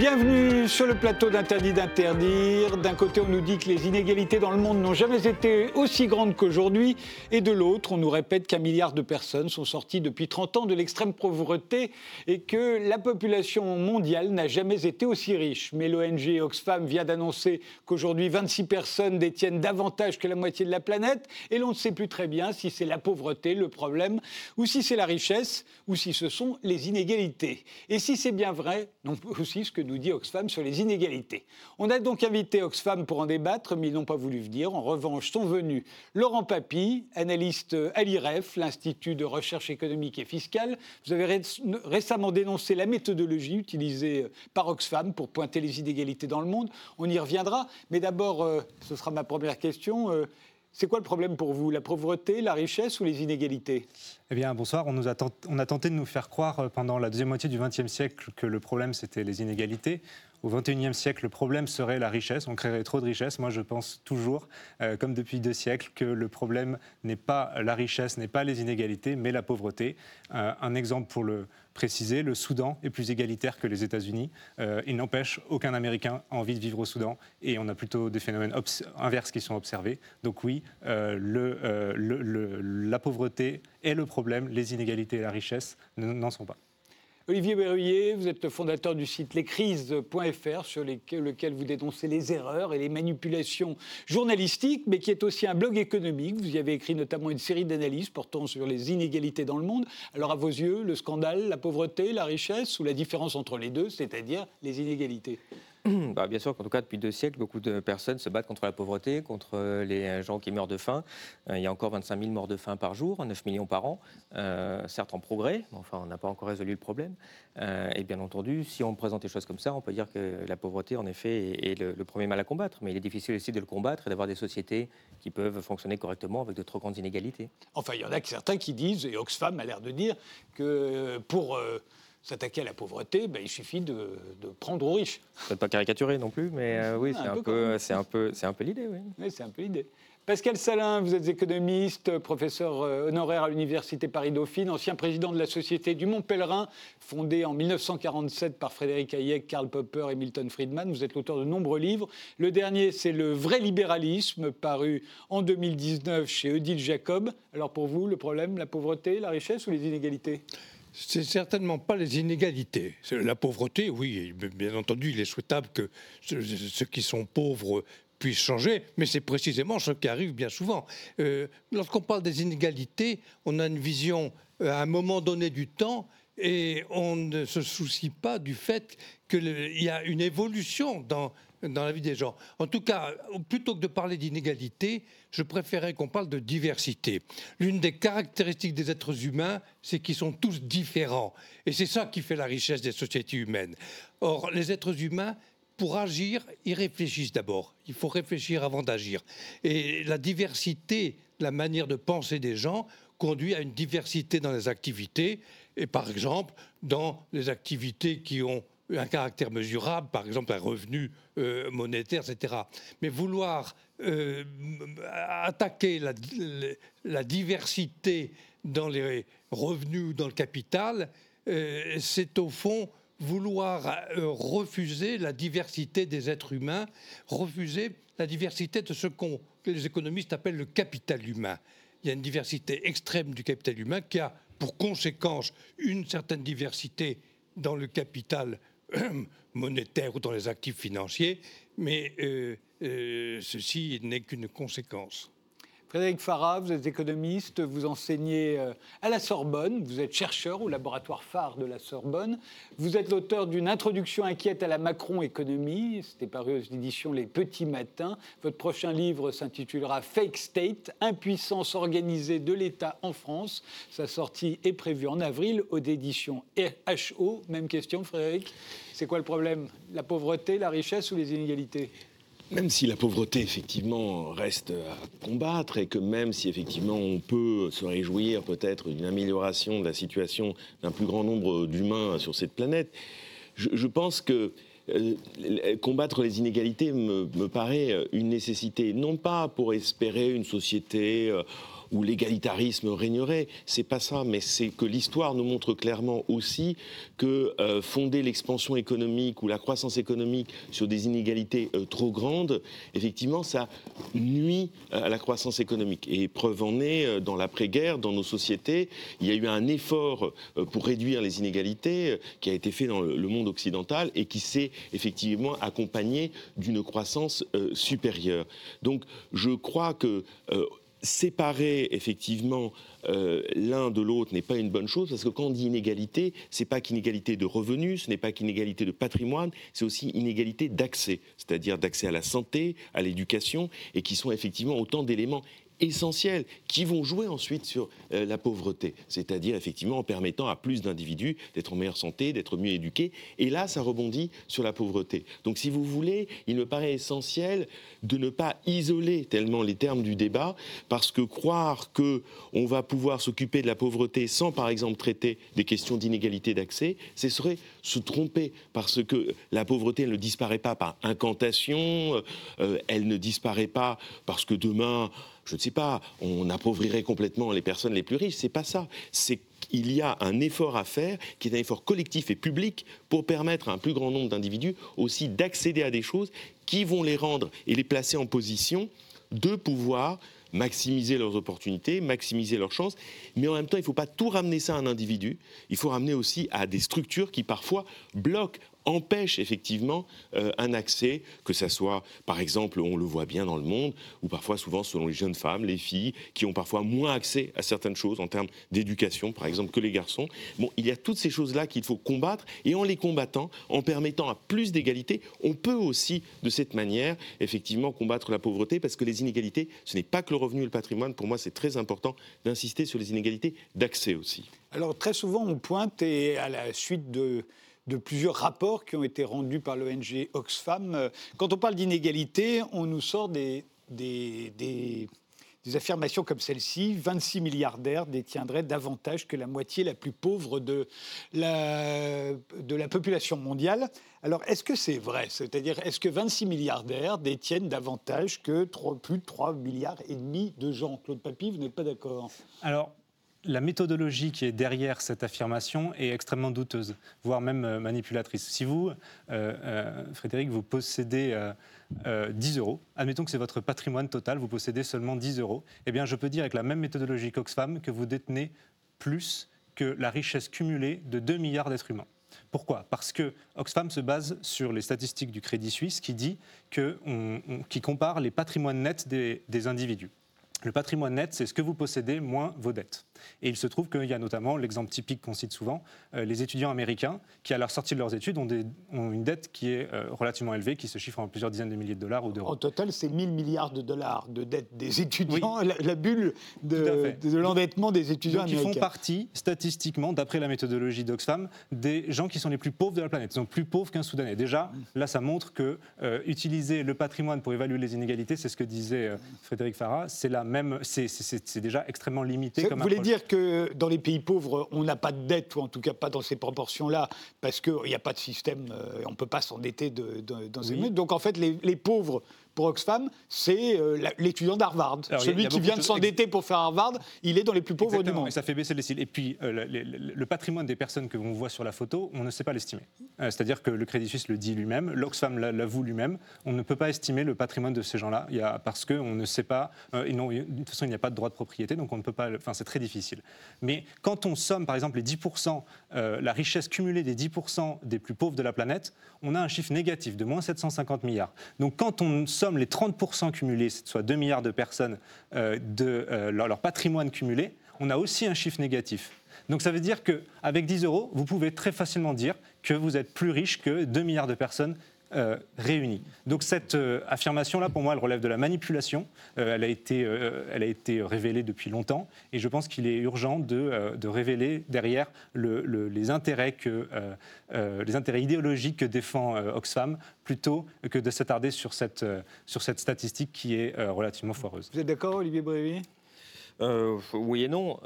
Bienvenue sur le plateau d'Interdit d'interdire. D'un côté, on nous dit que les inégalités dans le monde n'ont jamais été aussi grandes qu'aujourd'hui, et de l'autre, on nous répète qu'un milliard de personnes sont sorties depuis 30 ans de l'extrême pauvreté et que la population mondiale n'a jamais été aussi riche. Mais l'ONG Oxfam vient d'annoncer qu'aujourd'hui, 26 personnes détiennent davantage que la moitié de la planète, et l'on ne sait plus très bien si c'est la pauvreté le problème, ou si c'est la richesse, ou si ce sont les inégalités. Et si c'est bien vrai, non aussi ce que nous dit Oxfam sur les inégalités. On a donc invité Oxfam pour en débattre, mais ils n'ont pas voulu venir. En revanche, sont venus Laurent Papy, analyste à l'IREF, l'Institut de recherche économique et fiscale. Vous avez récemment dénoncé la méthodologie utilisée par Oxfam pour pointer les inégalités dans le monde. On y reviendra. Mais d'abord, euh, ce sera ma première question. Euh, c'est quoi le problème pour vous La pauvreté, la richesse ou les inégalités? Eh bien, bonsoir. On, a tenté de nous faire croire euh, pendant la deuxième moitié du XXe siècle que le problème, c'était les inégalités. Au XXIe siècle, le problème serait la richesse. On créerait trop de richesse. Moi, je pense toujours, euh, comme depuis deux siècles, que le problème n'est pas la richesse, n'est pas les inégalités, mais la pauvreté. Euh, un exemple pour le préciser, le Soudan est plus égalitaire que les États-Unis. Euh, il n'empêche aucun Américain envie de vivre au Soudan et on a plutôt des phénomènes inverses qui sont observés. Donc oui, le, la pauvreté est le problème, les inégalités et la richesse n'en sont pas. Olivier Berruyer, vous êtes le fondateur du site lescrises.fr sur lequel vous dénoncez les erreurs et les manipulations journalistiques, mais qui est aussi un blog économique. Vous y avez écrit notamment une série d'analyses portant sur les inégalités dans le monde. Alors à vos yeux, le scandale, la pauvreté, la richesse ou la différence entre les deux, c'est-à-dire les inégalités? bah, bien sûr qu'en tout cas, depuis deux siècles, beaucoup de personnes se battent contre la pauvreté, contre euh, les gens qui meurent de faim. Euh, il y a encore 25 000 morts de faim par jour, 9 millions par an, euh, certes en progrès, mais enfin, on n'a pas encore résolu le problème. et bien entendu, si on présente des choses comme ça, on peut dire que la pauvreté, en effet, est, le, premier mal à combattre. Mais il est difficile aussi de le combattre et d'avoir des sociétés qui peuvent fonctionner correctement avec de trop grandes inégalités. Enfin, il y en a certains qui disent, et Oxfam a l'air de dire, que pour s'attaquer à la pauvreté, ben, il suffit de, prendre aux riches. Peut-être pas caricaturer non plus, mais euh, oui, c'est un, peu, c'est un peu, c'est un peu l'idée, oui. Oui, c'est un peu l'idée. Pascal Salin, vous êtes économiste, professeur euh, honoraire à l'Université Paris-Dauphine, ancien président de la Société du Mont Pèlerin, fondée en 1947 par Frédéric Hayek, Karl Popper et Milton Friedman. Vous êtes l'auteur de nombreux livres. Le dernier, c'est Le vrai libéralisme, paru en 2019 chez Odile Jacob. Alors pour vous, le problème, la pauvreté, la richesse ou les inégalités? C'est certainement pas les inégalités. La pauvreté, oui, bien entendu, il est souhaitable que ceux qui sont pauvres puissent changer, mais c'est précisément ce qui arrive bien souvent. Euh, lorsqu'on parle des inégalités, on a une vision euh, à un moment donné du temps et on ne se soucie pas du fait qu'il y a une évolution dans dans la vie des gens. En tout cas, plutôt que de parler d'inégalité, je préférais qu'on parle de diversité. L'une des caractéristiques des êtres humains, c'est qu'ils sont tous différents. Et c'est ça qui fait la richesse des sociétés humaines. Or, les êtres humains, pour agir, ils réfléchissent d'abord. Il faut réfléchir avant d'agir. Et la diversité, la manière de penser des gens, conduit à une diversité dans les activités. Et par exemple, dans les activités qui ont un caractère mesurable, par exemple un revenu euh, monétaire, etc. Mais vouloir euh, attaquer la, diversité dans les revenus, dans le capital, euh, c'est au fond vouloir refuser la diversité des êtres humains, refuser la diversité de ce que les économistes appellent le capital humain. Il y a une diversité extrême du capital humain qui a pour conséquence une certaine diversité dans le capital monétaire ou dans les actifs financiers, mais euh, euh, ceci n'est qu'une conséquence. Frédéric Farah, vous êtes économiste, vous enseignez euh, à la Sorbonne, vous êtes chercheur au laboratoire phare de la Sorbonne, vous êtes l'auteur d'une introduction inquiète à la Macron-économie, c'était paru aux éditions Les Petits Matins. Votre prochain livre s'intitulera Fake State, impuissance organisée de l'État en France. Sa sortie est prévue en avril aux éditions HO. Même question, Frédéric. C'est quoi le problème? La pauvreté, la richesse ou les inégalités? Même si la pauvreté, effectivement, reste à combattre et que même si, effectivement, on peut se réjouir peut-être d'une amélioration de la situation d'un plus grand nombre d'humains sur cette planète, je, pense que euh, combattre les inégalités me, paraît une nécessité, non pas pour espérer une société... Euh, où l'égalitarisme régnerait. C'est pas ça, mais c'est que l'histoire nous montre clairement aussi que euh, fonder l'expansion économique ou la croissance économique sur des inégalités euh, trop grandes, effectivement, ça nuit à la croissance économique. Et preuve en est, euh, dans l'après-guerre, dans nos sociétés, il y a eu un effort pour réduire les inégalités qui a été fait dans le monde occidental et qui s'est effectivement accompagné d'une croissance supérieure. Donc, je crois que séparer effectivement euh, l'un de l'autre n'est pas une bonne chose parce que quand on dit inégalité, c'est pas qu'inégalité de revenus, ce n'est pas qu'inégalité de patrimoine, c'est aussi inégalité d'accès, c'est-à-dire d'accès à la santé, à l'éducation, et qui sont effectivement autant d'éléments essentiels qui vont jouer ensuite sur euh, la pauvreté, c'est-à-dire effectivement en permettant à plus d'individus d'être en meilleure santé, d'être mieux éduqués. Et là, ça rebondit sur la pauvreté. Donc si vous voulez, il me paraît essentiel de ne pas isoler tellement les termes du débat, parce que croire que on va pouvoir s'occuper de la pauvreté sans, par exemple, traiter des questions d'inégalité d'accès, ce serait se tromper, parce que la pauvreté, elle ne disparaît pas par incantation, euh, elle ne disparaît pas parce que demain je ne sais pas, on appauvrirait complètement les personnes les plus riches. C'est pas ça. C'est qu'il y a un effort à faire, qui est un effort collectif et public, pour permettre à un plus grand nombre d'individus aussi d'accéder à des choses qui vont les rendre et les placer en position de pouvoir maximiser leurs opportunités, maximiser leurs chances, mais en même temps, il ne faut pas tout ramener ça à un individu, il faut ramener aussi à des structures qui parfois bloquent empêche effectivement euh, un accès, que ce soit, par exemple, on le voit bien dans le monde, ou parfois souvent selon les jeunes femmes, les filles, qui ont parfois moins accès à certaines choses en termes d'éducation, par exemple, que les garçons. Bon, il y a toutes ces choses-là qu'il faut combattre, et en les combattant, en permettant à plus d'égalité, on peut aussi, de cette manière, effectivement, combattre la pauvreté, parce que les inégalités, ce n'est pas que le revenu et le patrimoine. Pour moi, c'est très important d'insister sur les inégalités d'accès aussi. Alors, très souvent, on pointe, et à la suite de de plusieurs rapports qui ont été rendus par l'ONG Oxfam. Quand on parle d'inégalité, on nous sort des, des, affirmations comme celle-ci. 26 milliardaires détiendraient davantage que la moitié la plus pauvre de la, de la population mondiale. Alors, est-ce que c'est vrai? C'est-à-dire, est-ce que 26 milliardaires détiennent davantage que plus de 3 milliards et demi de gens? Claude Papy, vous n'êtes pas d'accord Alors, la méthodologie qui est derrière cette affirmation est extrêmement douteuse, voire même euh, manipulatrice. Si vous, euh, euh, Frédéric, vous possédez 10 euros, admettons que c'est votre patrimoine total, vous possédez seulement 10 euros, eh je peux dire avec la même méthodologie qu'Oxfam que vous détenez plus que la richesse cumulée de 2 milliards d'êtres humains. Pourquoi? Parce que Oxfam se base sur les statistiques du Crédit Suisse qui dit compare les patrimoines nets des individus. Le patrimoine net, c'est ce que vous possédez moins vos dettes. Et il se trouve qu'il y a notamment l'exemple typique qu'on cite souvent, euh, les étudiants américains qui, à la sortie de leurs études, ont, une dette qui est euh, relativement élevée, qui se chiffre en plusieurs dizaines de milliers de dollars ou d'euros. Au total, c'est 1000 milliards de dollars de dette des étudiants, la, bulle de, l'endettement des étudiants Donc, américains. Ils font partie, statistiquement, d'après la méthodologie d'Oxfam, des gens qui sont les plus pauvres de la planète. Ils sont plus pauvres qu'un Soudanais. Déjà, là, ça montre que euh, utiliser le patrimoine pour évaluer les inégalités, c'est ce que disait Frédéric Farah, c'est la même, c'est déjà extrêmement limité. Comme vous voulez dire que dans les pays pauvres, on n'a pas de dette, ou en tout cas pas dans ces proportions-là, parce qu'il n'y a pas de système, euh, on ne peut pas s'endetter dans ces oui. Donc en fait, les, les pauvres pour Oxfam, c'est euh, l'étudiant d'Harvard. Celui qui vient de s'endetter pour faire Harvard, il est dans les plus pauvres du monde. Et ça fait baisser les cils. Et puis, euh, le, patrimoine des personnes que l'on voit sur la photo, on ne sait pas l'estimer. Euh, c'est-à-dire que le Crédit Suisse le dit lui-même, l'Oxfam l'avoue lui-même, on ne peut pas estimer le patrimoine de ces gens-là, parce qu'on ne sait pas, et non, de toute façon, il n'y a pas de droit de propriété, donc on ne peut pas, enfin, c'est très difficile. Mais quand on somme, par exemple, les 10%, la richesse cumulée des 10% des plus pauvres de la planète, on a un chiffre négatif de moins 750 milliards. Donc quand on somme les 30% cumulés, soit 2 milliards de personnes, euh, de euh, leur, patrimoine cumulé, on a aussi un chiffre négatif. Donc ça veut dire qu'avec 10 euros, vous pouvez très facilement dire que vous êtes plus riche que 2 milliards de personnes euh, réunis. Donc cette euh, affirmation-là, pour moi, elle relève de la manipulation. Euh, elle, a été, elle a été révélée depuis longtemps et je pense qu'il est urgent de, de révéler derrière les, intérêts que, les intérêts idéologiques que défend Oxfam plutôt que de s'attarder sur cette, sur cette statistique qui est relativement foireuse. Vous êtes d'accord, Olivier Brévy? Oui et non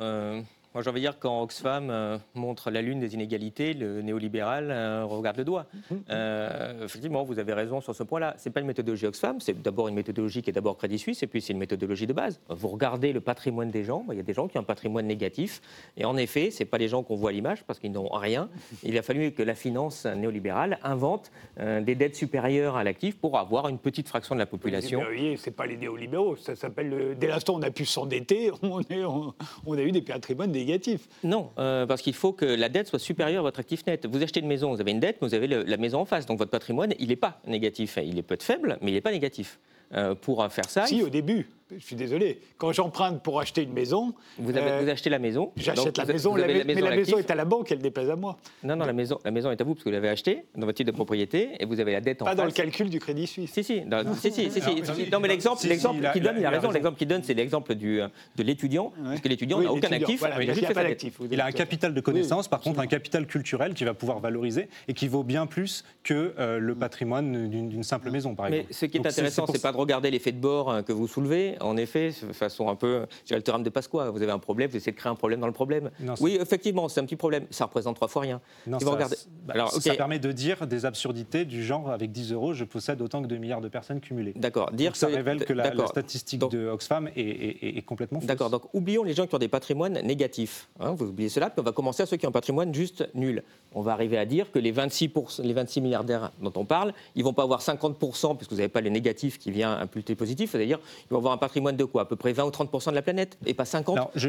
Moi, j'ai envie de dire, quand Oxfam euh, montre la lune des inégalités, le néolibéral euh, regarde le doigt. Mhm. Euh, effectivement, vous avez raison sur ce point-là. Ce n'est pas une méthodologie Oxfam, c'est d'abord une méthodologie qui est d'abord Crédit Suisse, et puis c'est une méthodologie de base. Vous regardez le patrimoine des gens, bah, il y a des gens qui ont un patrimoine négatif, et en effet, ce n'est pas les gens qu'on voit à l'image, parce qu'ils n'ont rien. Il a fallu que la finance néolibérale invente des dettes supérieures à l'actif pour avoir une petite fraction de la population. Vous voyez, ce n'est pas les néolibéraux, ça s'appelle... Dès l'instant où on a pu s'endetter, on, on, a eu des patrimoines négatifs négatif. Non, euh, parce qu'il faut que la dette soit supérieure à votre actif net. Vous achetez une maison, vous avez une dette, mais vous avez la maison en face. Donc votre patrimoine, il n'est pas négatif. Il est peut-être faible, mais il n'est pas négatif. Euh, pour faire ça. Si, au début je suis désolé, quand j'emprunte pour acheter une maison. Vous, avez, euh, achetez la maison. J'achète la, maison, la, mais la maison est à la banque, elle dépasse à moi. Non, non, la maison, la maison est à vous parce que vous l'avez achetée dans votre titre de propriété et vous avez la dette en Pas dans le calcul du crédit suisse. Si, si. si, si, si, non, mais l'exemple qu'il donne, il a raison. L'exemple qu'il donne, c'est l'exemple de l'étudiant. Parce que l'étudiant n'a aucun actif. il a un capital de connaissances, par contre, un capital culturel qui va pouvoir valoriser et qui vaut bien plus que euh, le patrimoine d'une simple maison, par exemple. Mais ce qui est intéressant, c'est pas de regarder l'effet de bord hein, que vous soulevez. En effet, façon un peu, j'ai le théorème de Pasqua. Vous avez un problème, vous essayez de créer un problème dans le problème. oui, effectivement, c'est un petit problème. Ça représente trois fois rien. Non, ça, bah, Alors, ça permet de dire des absurdités du genre avec 10 euros, je possède autant que 2 milliards de personnes cumulées. D'accord. Dire ça révèle que la, statistique de Oxfam est, complètement fausse. D'accord. Donc oublions les gens qui ont des patrimoines négatifs. Hein, vous oubliez cela, puis on va commencer à ceux qui ont un patrimoine juste nul. On va arriver à dire que les 26, les 26 milliardaires dont on parle, ils vont pas avoir 50% puisque vous n'avez pas les négatifs qui viennent imputer positif. C'est-à-dire, ils vont avoir un patrimoine de quoi? À peu près 20 ou 30% de la planète et pas 50 je,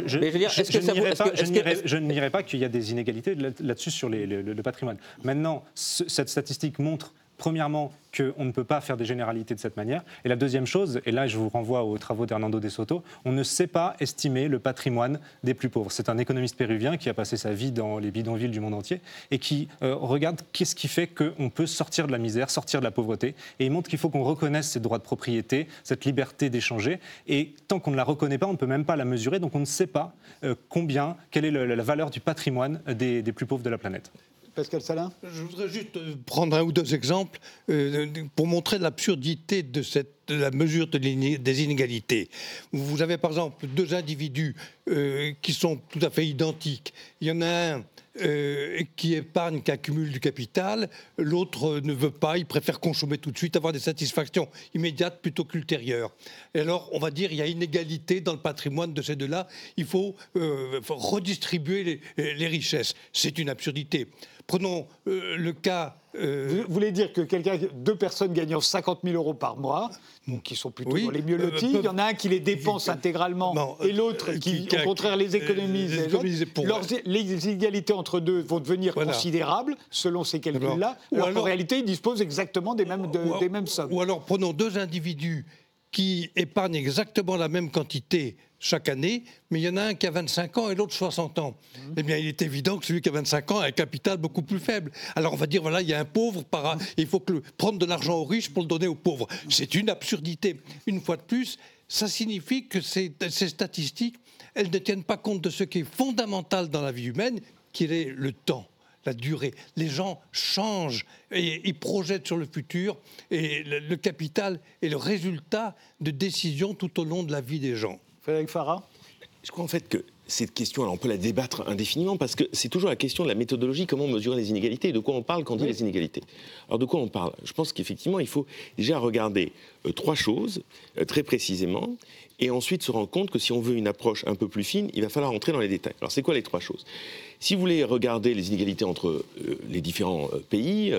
ne dirais pas qu'il y a des inégalités là-dessus sur le, patrimoine. Maintenant, cette statistique montre premièrement, qu'on ne peut pas faire des généralités de cette manière. Et la deuxième chose, et là je vous renvoie aux travaux d'Hernando de Soto, on ne sait pas estimer le patrimoine des plus pauvres. C'est un économiste péruvien qui a passé sa vie dans les bidonvilles du monde entier et qui euh, regarde qu'est-ce qui fait qu'on peut sortir de la misère, sortir de la pauvreté. Et il montre qu'il faut qu'on reconnaisse ces droits de propriété, cette liberté d'échanger. Et tant qu'on ne la reconnaît pas, on ne peut même pas la mesurer. Donc on ne sait pas euh, combien, quelle est la valeur du patrimoine des plus pauvres de la planète. Pascal Salin? Je voudrais juste euh, prendre un ou deux exemples euh, pour montrer l'absurdité de, la mesure des inégalités. Vous avez par exemple deux individus euh, qui sont tout à fait identiques. Il y en a un qui épargne, qui accumule du capital, l'autre ne veut pas, il préfère consommer tout de suite, avoir des satisfactions immédiates plutôt qu'ultérieures. Et alors, on va dire, il y a inégalité dans le patrimoine de ces deux-là, il faut, redistribuer les richesses. C'est une absurdité. Prenons euh, le cas. Euh, vous voulez dire que quelqu'un, deux personnes gagnant 50 000 euros par mois, donc qui sont plutôt dans les mieux euh, lotis, il y en a un qui les dépense intégralement et l'autre qui, au contraire, les économise. Les, inégalités entre deux vont devenir considérables selon ces calculs-là, alors, qu'en réalité, ils disposent exactement des mêmes, des mêmes sommes. Ou alors, prenons deux individus qui épargnent exactement la même quantité chaque année, mais il y en a un qui a 25 ans et l'autre 60 ans. Mmh. Eh bien, il est évident que celui qui a 25 ans a un capital beaucoup plus faible. Alors on va dire, voilà, il y a un pauvre, il faut que prendre de l'argent aux riches pour le donner aux pauvres. C'est une absurdité. Une fois de plus, ça signifie que ces, ces statistiques, elles ne tiennent pas compte de ce qui est fondamental dans la vie humaine, qui est le temps la durée. Les gens changent et ils projettent sur le futur et le, capital est le résultat de décisions tout au long de la vie des gens. Frédéric Farah Je crois en fait que cette question, alors on peut la débattre indéfiniment parce que c'est toujours la question de la méthodologie, comment mesurer les inégalités et de quoi on parle quand on dit les inégalités. Alors de quoi on parle? Je pense qu'effectivement, il faut déjà regarder euh, trois choses euh, très précisément et ensuite se rendre compte que si on veut une approche un peu plus fine, il va falloir entrer dans les détails. Alors c'est quoi les trois choses? Si vous voulez regarder les inégalités entre euh, les différents pays,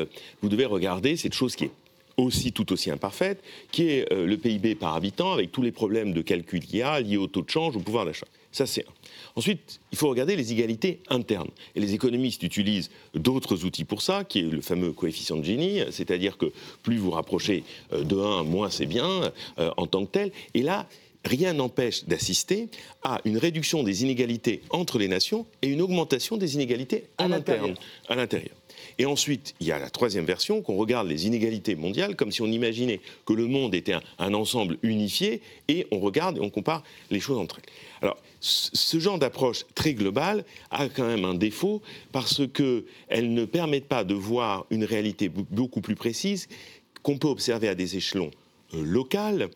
vous devez regarder cette chose qui est aussi tout aussi imparfaite, qui est euh, le PIB par habitant, avec tous les problèmes de calcul qu'il y a liés au taux de change, au pouvoir d'achat. Ça, c'est un. Ensuite, il faut regarder les inégalités internes. Et les économistes utilisent d'autres outils pour ça, qui est le fameux coefficient de Gini, c'est-à-dire que plus vous rapprochez euh, de 1, moins c'est bien euh, en tant que tel. Et là, rien n'empêche d'assister à une réduction des inégalités entre les nations et une augmentation des inégalités à l'intérieur. Et ensuite, il y a la troisième version, qu'on regarde les inégalités mondiales comme si on imaginait que le monde était un, ensemble unifié, et on regarde et on compare les choses entre elles. Alors, ce genre d'approche très globale a quand même un défaut parce qu'elle ne permet pas de voir une réalité beaucoup plus précise qu'on peut observer à des échelons euh, locaux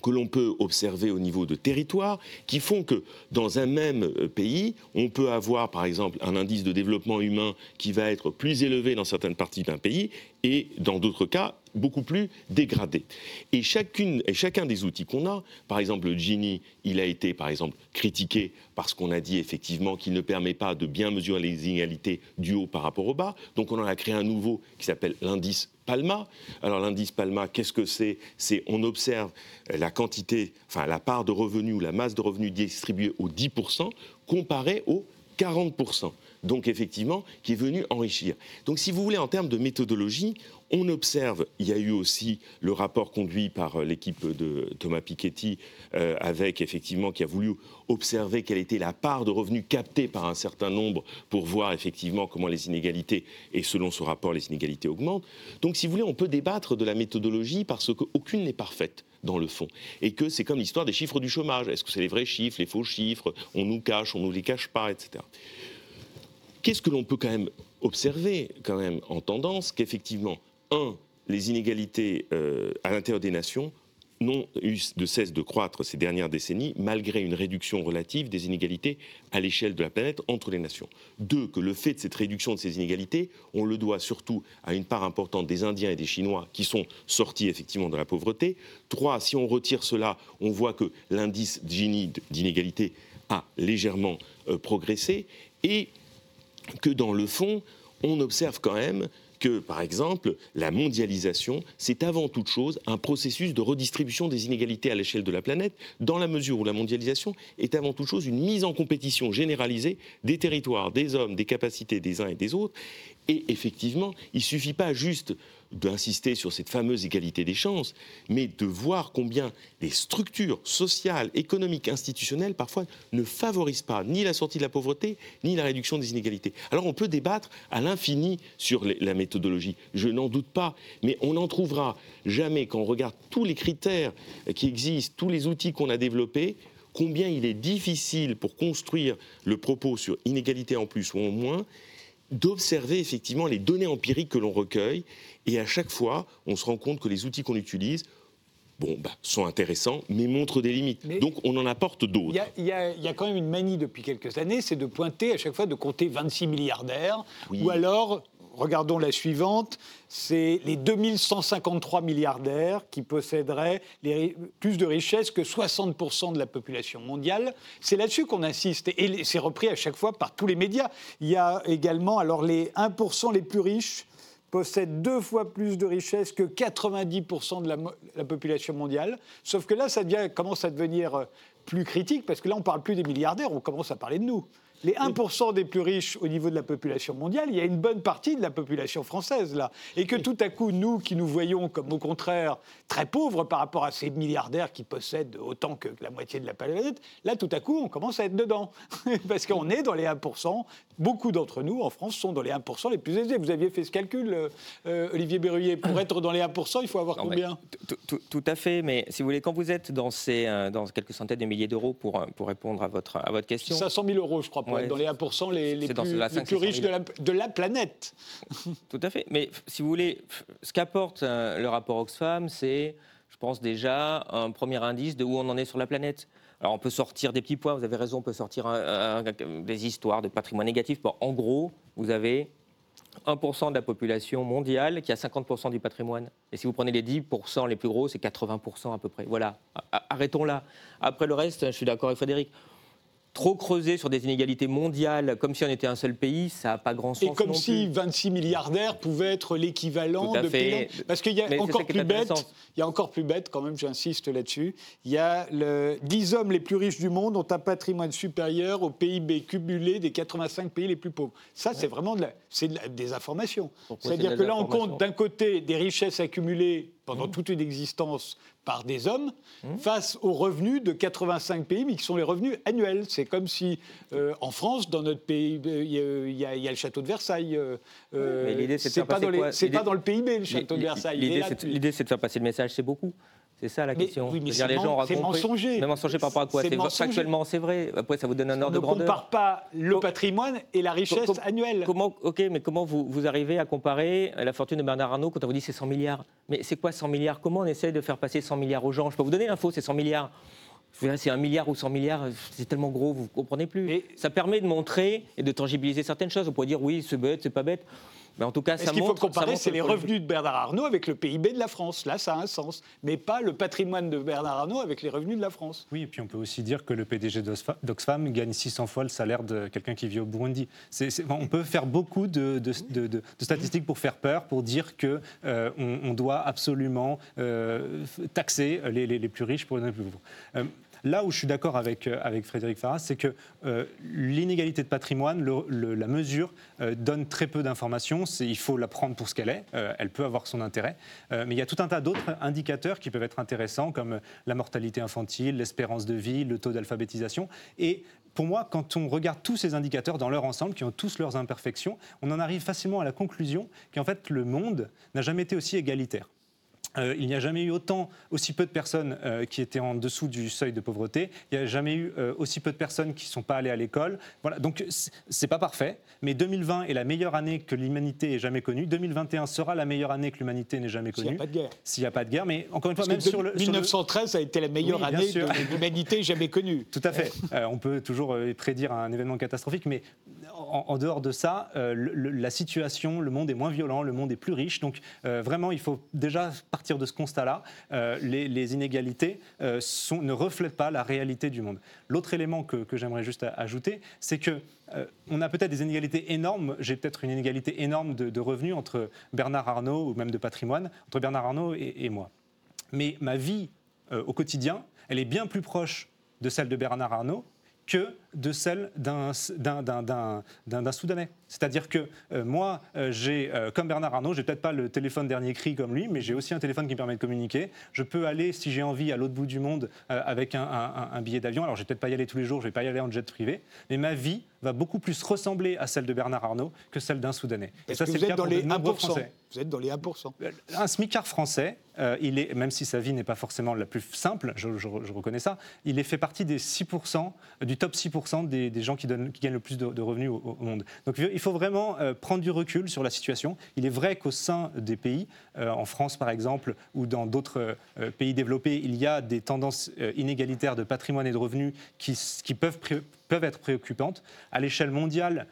que l'on peut observer au niveau de territoire, qui font que dans un même euh, pays, on peut avoir par exemple un indice de développement humain qui va être plus élevé dans certaines parties d'un pays et dans d'autres cas beaucoup plus dégradé. Et, chacune, et chacun des outils qu'on a, par exemple le Gini, il a été par exemple critiqué parce qu'on a dit effectivement qu'il ne permet pas de bien mesurer les inégalités du haut par rapport au bas. Donc on en a créé un nouveau qui s'appelle l'indice Palma. Alors l'indice Palma, qu'est-ce que c'est? C'est on observe la quantité, enfin la part de revenus ou la masse de revenus distribuée au 10% comparé au 40% donc effectivement, qui est venu enrichir. Donc si vous voulez, en termes de méthodologie, on observe, il y a eu aussi le rapport conduit par euh, l'équipe de Thomas Piketty, euh, avec effectivement, qui a voulu observer quelle était la part de revenus captés par un certain nombre pour voir effectivement comment les inégalités, et selon ce rapport, les inégalités augmentent. Donc si vous voulez, on peut débattre de la méthodologie parce qu'aucune n'est parfaite dans le fond. Et que c'est comme l'histoire des chiffres du chômage. Est-ce que c'est les vrais chiffres, les faux chiffres? On nous cache, on nous les cache pas, etc. Qu'est-ce que l'on peut quand même observer quand même en tendance Qu'effectivement, un, les inégalités euh, à l'intérieur des nations n'ont eu de cesse de croître ces dernières décennies, malgré une réduction relative des inégalités à l'échelle de la planète entre les nations. Deux, que le fait de cette réduction de ces inégalités, on le doit surtout à une part importante des Indiens et des Chinois qui sont sortis effectivement de la pauvreté. Trois, si on retire cela, on voit que l'indice Gini d'inégalité a légèrement euh, progressé. Et que dans le fond, on observe quand même que, par exemple, la mondialisation, c'est avant toute chose un processus de redistribution des inégalités à l'échelle de la planète, dans la mesure où la mondialisation est avant toute chose une mise en compétition généralisée des territoires, des hommes, des capacités des uns et des autres. Et effectivement, il ne suffit pas juste d'insister sur cette fameuse égalité des chances, mais de voir combien les structures sociales, économiques, institutionnelles, parfois, ne favorisent pas ni la sortie de la pauvreté, ni la réduction des inégalités. Alors on peut débattre à l'infini sur la méthodologie, je n'en doute pas, mais on n'en trouvera jamais quand on regarde tous les critères qui existent, tous les outils qu'on a développés, combien il est difficile pour construire le propos sur inégalité en plus ou en moins, d'observer effectivement les données empiriques que l'on recueille. Et à chaque fois, on se rend compte que les outils qu'on utilise bon, bah, sont intéressants, mais montrent des limites. Donc on en apporte d'autres. Il y, a quand même une manie depuis quelques années, c'est de pointer à chaque fois, de compter 26 milliardaires, ou alors regardons la suivante, c'est les 2153 milliardaires qui posséderaient plus de richesses que 60% de la population mondiale. C'est là-dessus qu'on insiste, et c'est repris à chaque fois par tous les médias. Il y a également alors les 1% les plus riches possèdent deux fois plus de richesses que 90% de la, la, population mondiale. Sauf que là, ça commence à devenir euh, plus critique, parce que là, on ne parle plus des milliardaires, on commence à parler de nous les 1% des plus riches au niveau de la population mondiale, il y a une bonne partie de la population française là. Et que tout à coup, nous qui nous voyons comme au contraire très pauvres par rapport à ces milliardaires qui possèdent autant que la moitié de la planète, là tout à coup, on commence à être dedans. Parce qu'on est dans les 1%. Beaucoup d'entre nous en France sont dans les 1% les plus aisés. Vous aviez fait ce calcul, euh, euh, Olivier Berruyer. Pour être dans les 1%, il faut avoir combien? tout, à fait. Mais si vous voulez, quand vous êtes dans, ces, euh, dans quelques centaines de milliers d'euros pour, pour répondre à votre, à votre question. 500 000 euros, je crois, pour être dans les 1% les, les, plus, riches de la, de la, planète. Tout à fait. Mais si vous voulez, ce qu'apporte euh, le rapport Oxfam, c'est, je pense déjà, un premier indice de où on en est sur la planète. Alors on peut sortir des petits points, vous avez raison, on peut sortir des histoires de patrimoine négatif. Bon, en gros, vous avez 1% de la population mondiale qui a 50% du patrimoine. Et si vous prenez les 10% les plus gros, c'est 80% à peu près. Voilà, arrêtons là. Après le reste, je suis d'accord avec Frédéric trop creuser sur des inégalités mondiales comme si on était un seul pays, ça n'a pas grand sens. Et comme si 26 milliardaires pouvaient être l'équivalent de fait. Parce qu'il y a encore plus bête, il y a encore plus bête quand même, j'insiste là-dessus. Il y a le 10 hommes les plus riches du monde ont un patrimoine supérieur au PIB cumulé des 85 pays les plus pauvres. Ça, c'est vraiment de la, de des informations. C'est-à-dire que là, on compte d'un côté des richesses accumulées pendant mmh. toute une existence par des hommes mmh. face aux revenus de 85 pays, mais qui sont les revenus annuels. C'est comme si euh, en France, dans notre pays, euh, il y, a, le château de Versailles. Euh, c'est pas, dans pas dans le PIB, le château de Versailles. L'idée, c'est de faire passer le message, c'est beaucoup. C'est ça la Mais- question. oui, mais c'est les gens mensonger. Mais mensonger par rapport à quoi C'est. Factuellement, c'est vrai. Après, ça vous donne un On ordre ne de grandeur. compare pas le Co- patrimoine et la richesse annuelle. Comment, ok, mais comment vous, vous arrivez à comparer la fortune de Bernard Arnault quand on vous dit c'est 100 milliards? Mais c'est quoi 100 milliards? Comment on essaie de faire passer 100 milliards aux gens? Je peux vous donner l'info, c'est 100 milliards. C'est un milliard ou 100 milliards, c'est tellement gros, vous ne comprenez plus. Ça permet de montrer et de tangibiliser certaines choses. Vous pourrez dire oui, c'est bête, c'est pas bête. Mais en tout cas, Ce ça qu'il faut comparer, c'est le les revenus de Bernard Arnault avec le PIB de la France. Là, ça a un sens. Mais pas le patrimoine de Bernard Arnault avec les revenus de la France. Oui, et puis on peut aussi dire que le PDG d'Oxfa- d'Oxfam gagne 600 fois le salaire de quelqu'un qui vit au Burundi. On peut faire beaucoup de, de- de- de- de statistiques pour faire peur, pour dire que euh, on, on doit absolument euh, taxer les, les- les plus riches pour les plus pauvres. Euh, Là où je suis d'accord avec, euh, Frédéric Farras, c'est que euh, l'inégalité de patrimoine, la mesure euh, donne très peu d'informations. Il faut la prendre pour ce qu'elle est. Elle peut avoir son intérêt. Mais il y a tout un tas d'autres indicateurs qui peuvent être intéressants, comme la mortalité infantile, l'espérance de vie, le taux d'alphabétisation. Et pour moi, quand on regarde tous ces indicateurs dans leur ensemble, qui ont tous leurs imperfections, on en arrive facilement à la conclusion qu'en fait, le monde n'a jamais été aussi égalitaire. Euh, il n'y a jamais eu autant, aussi peu de personnes euh, qui étaient en dessous du seuil de pauvreté. Il n'y a jamais eu euh, aussi peu de personnes qui ne sont pas allées à l'école. Voilà. Donc, c'est pas parfait, mais 2020 est la meilleure année que l'humanité ait jamais connue. 2021 sera la meilleure année que l'humanité n'ait jamais S'il n'y connue. a pas de guerre. S'il n'y a pas de guerre. Mais encore une fois, Parce même sur le. sur le- 1913 a été la meilleure Oui, année de l'humanité jamais connue. Tout à fait. On peut toujours prédire un événement catastrophique, mais en, en dehors de ça, le- la situation, le monde est moins violent, le monde est plus riche. Donc vraiment, il faut déjà partir de ce constat-là. Euh, les, inégalités euh, ne reflètent pas la réalité du monde. L'autre élément que, j'aimerais juste ajouter, c'est que euh, on a peut-être des inégalités énormes. J'ai peut-être une inégalité énorme de, revenus entre Bernard Arnault ou même de patrimoine entre Bernard Arnault et, moi. Mais ma vie au quotidien, elle est bien plus proche de celle de Bernard Arnault que de celle d'un Soudanais. C'est-à-dire que euh, moi, euh, j'ai, euh, comme Bernard Arnault, j'ai peut-être pas le téléphone dernier cri comme lui, mais j'ai aussi un téléphone qui me permet de communiquer. Je peux aller, si j'ai envie, à l'autre bout du monde avec un, un- un billet d'avion. Alors, je vais peut-être pas y aller tous les jours, je vais pas y aller en jet privé, mais ma vie va beaucoup plus ressembler à celle de Bernard Arnault que celle d'un Soudanais. Et ça, c'est vous le êtes cas dans pour de les nombreux 1%. Français. Vous êtes dans les 1%. Un smicard français, euh, il est, même si sa vie n'est pas forcément la plus simple, je, je- je reconnais ça, il est fait partie des 6%, du top 6% des, gens qui, gagnent le plus de, revenus au, monde. Donc il faut vraiment euh, prendre du recul sur la situation. Il est vrai qu'au sein des pays, euh, en France par exemple, ou dans d'autres euh, pays développés, il y a des tendances inégalitaires de patrimoine et de revenus qui, peuvent, peuvent être préoccupantes. À l'échelle mondiale,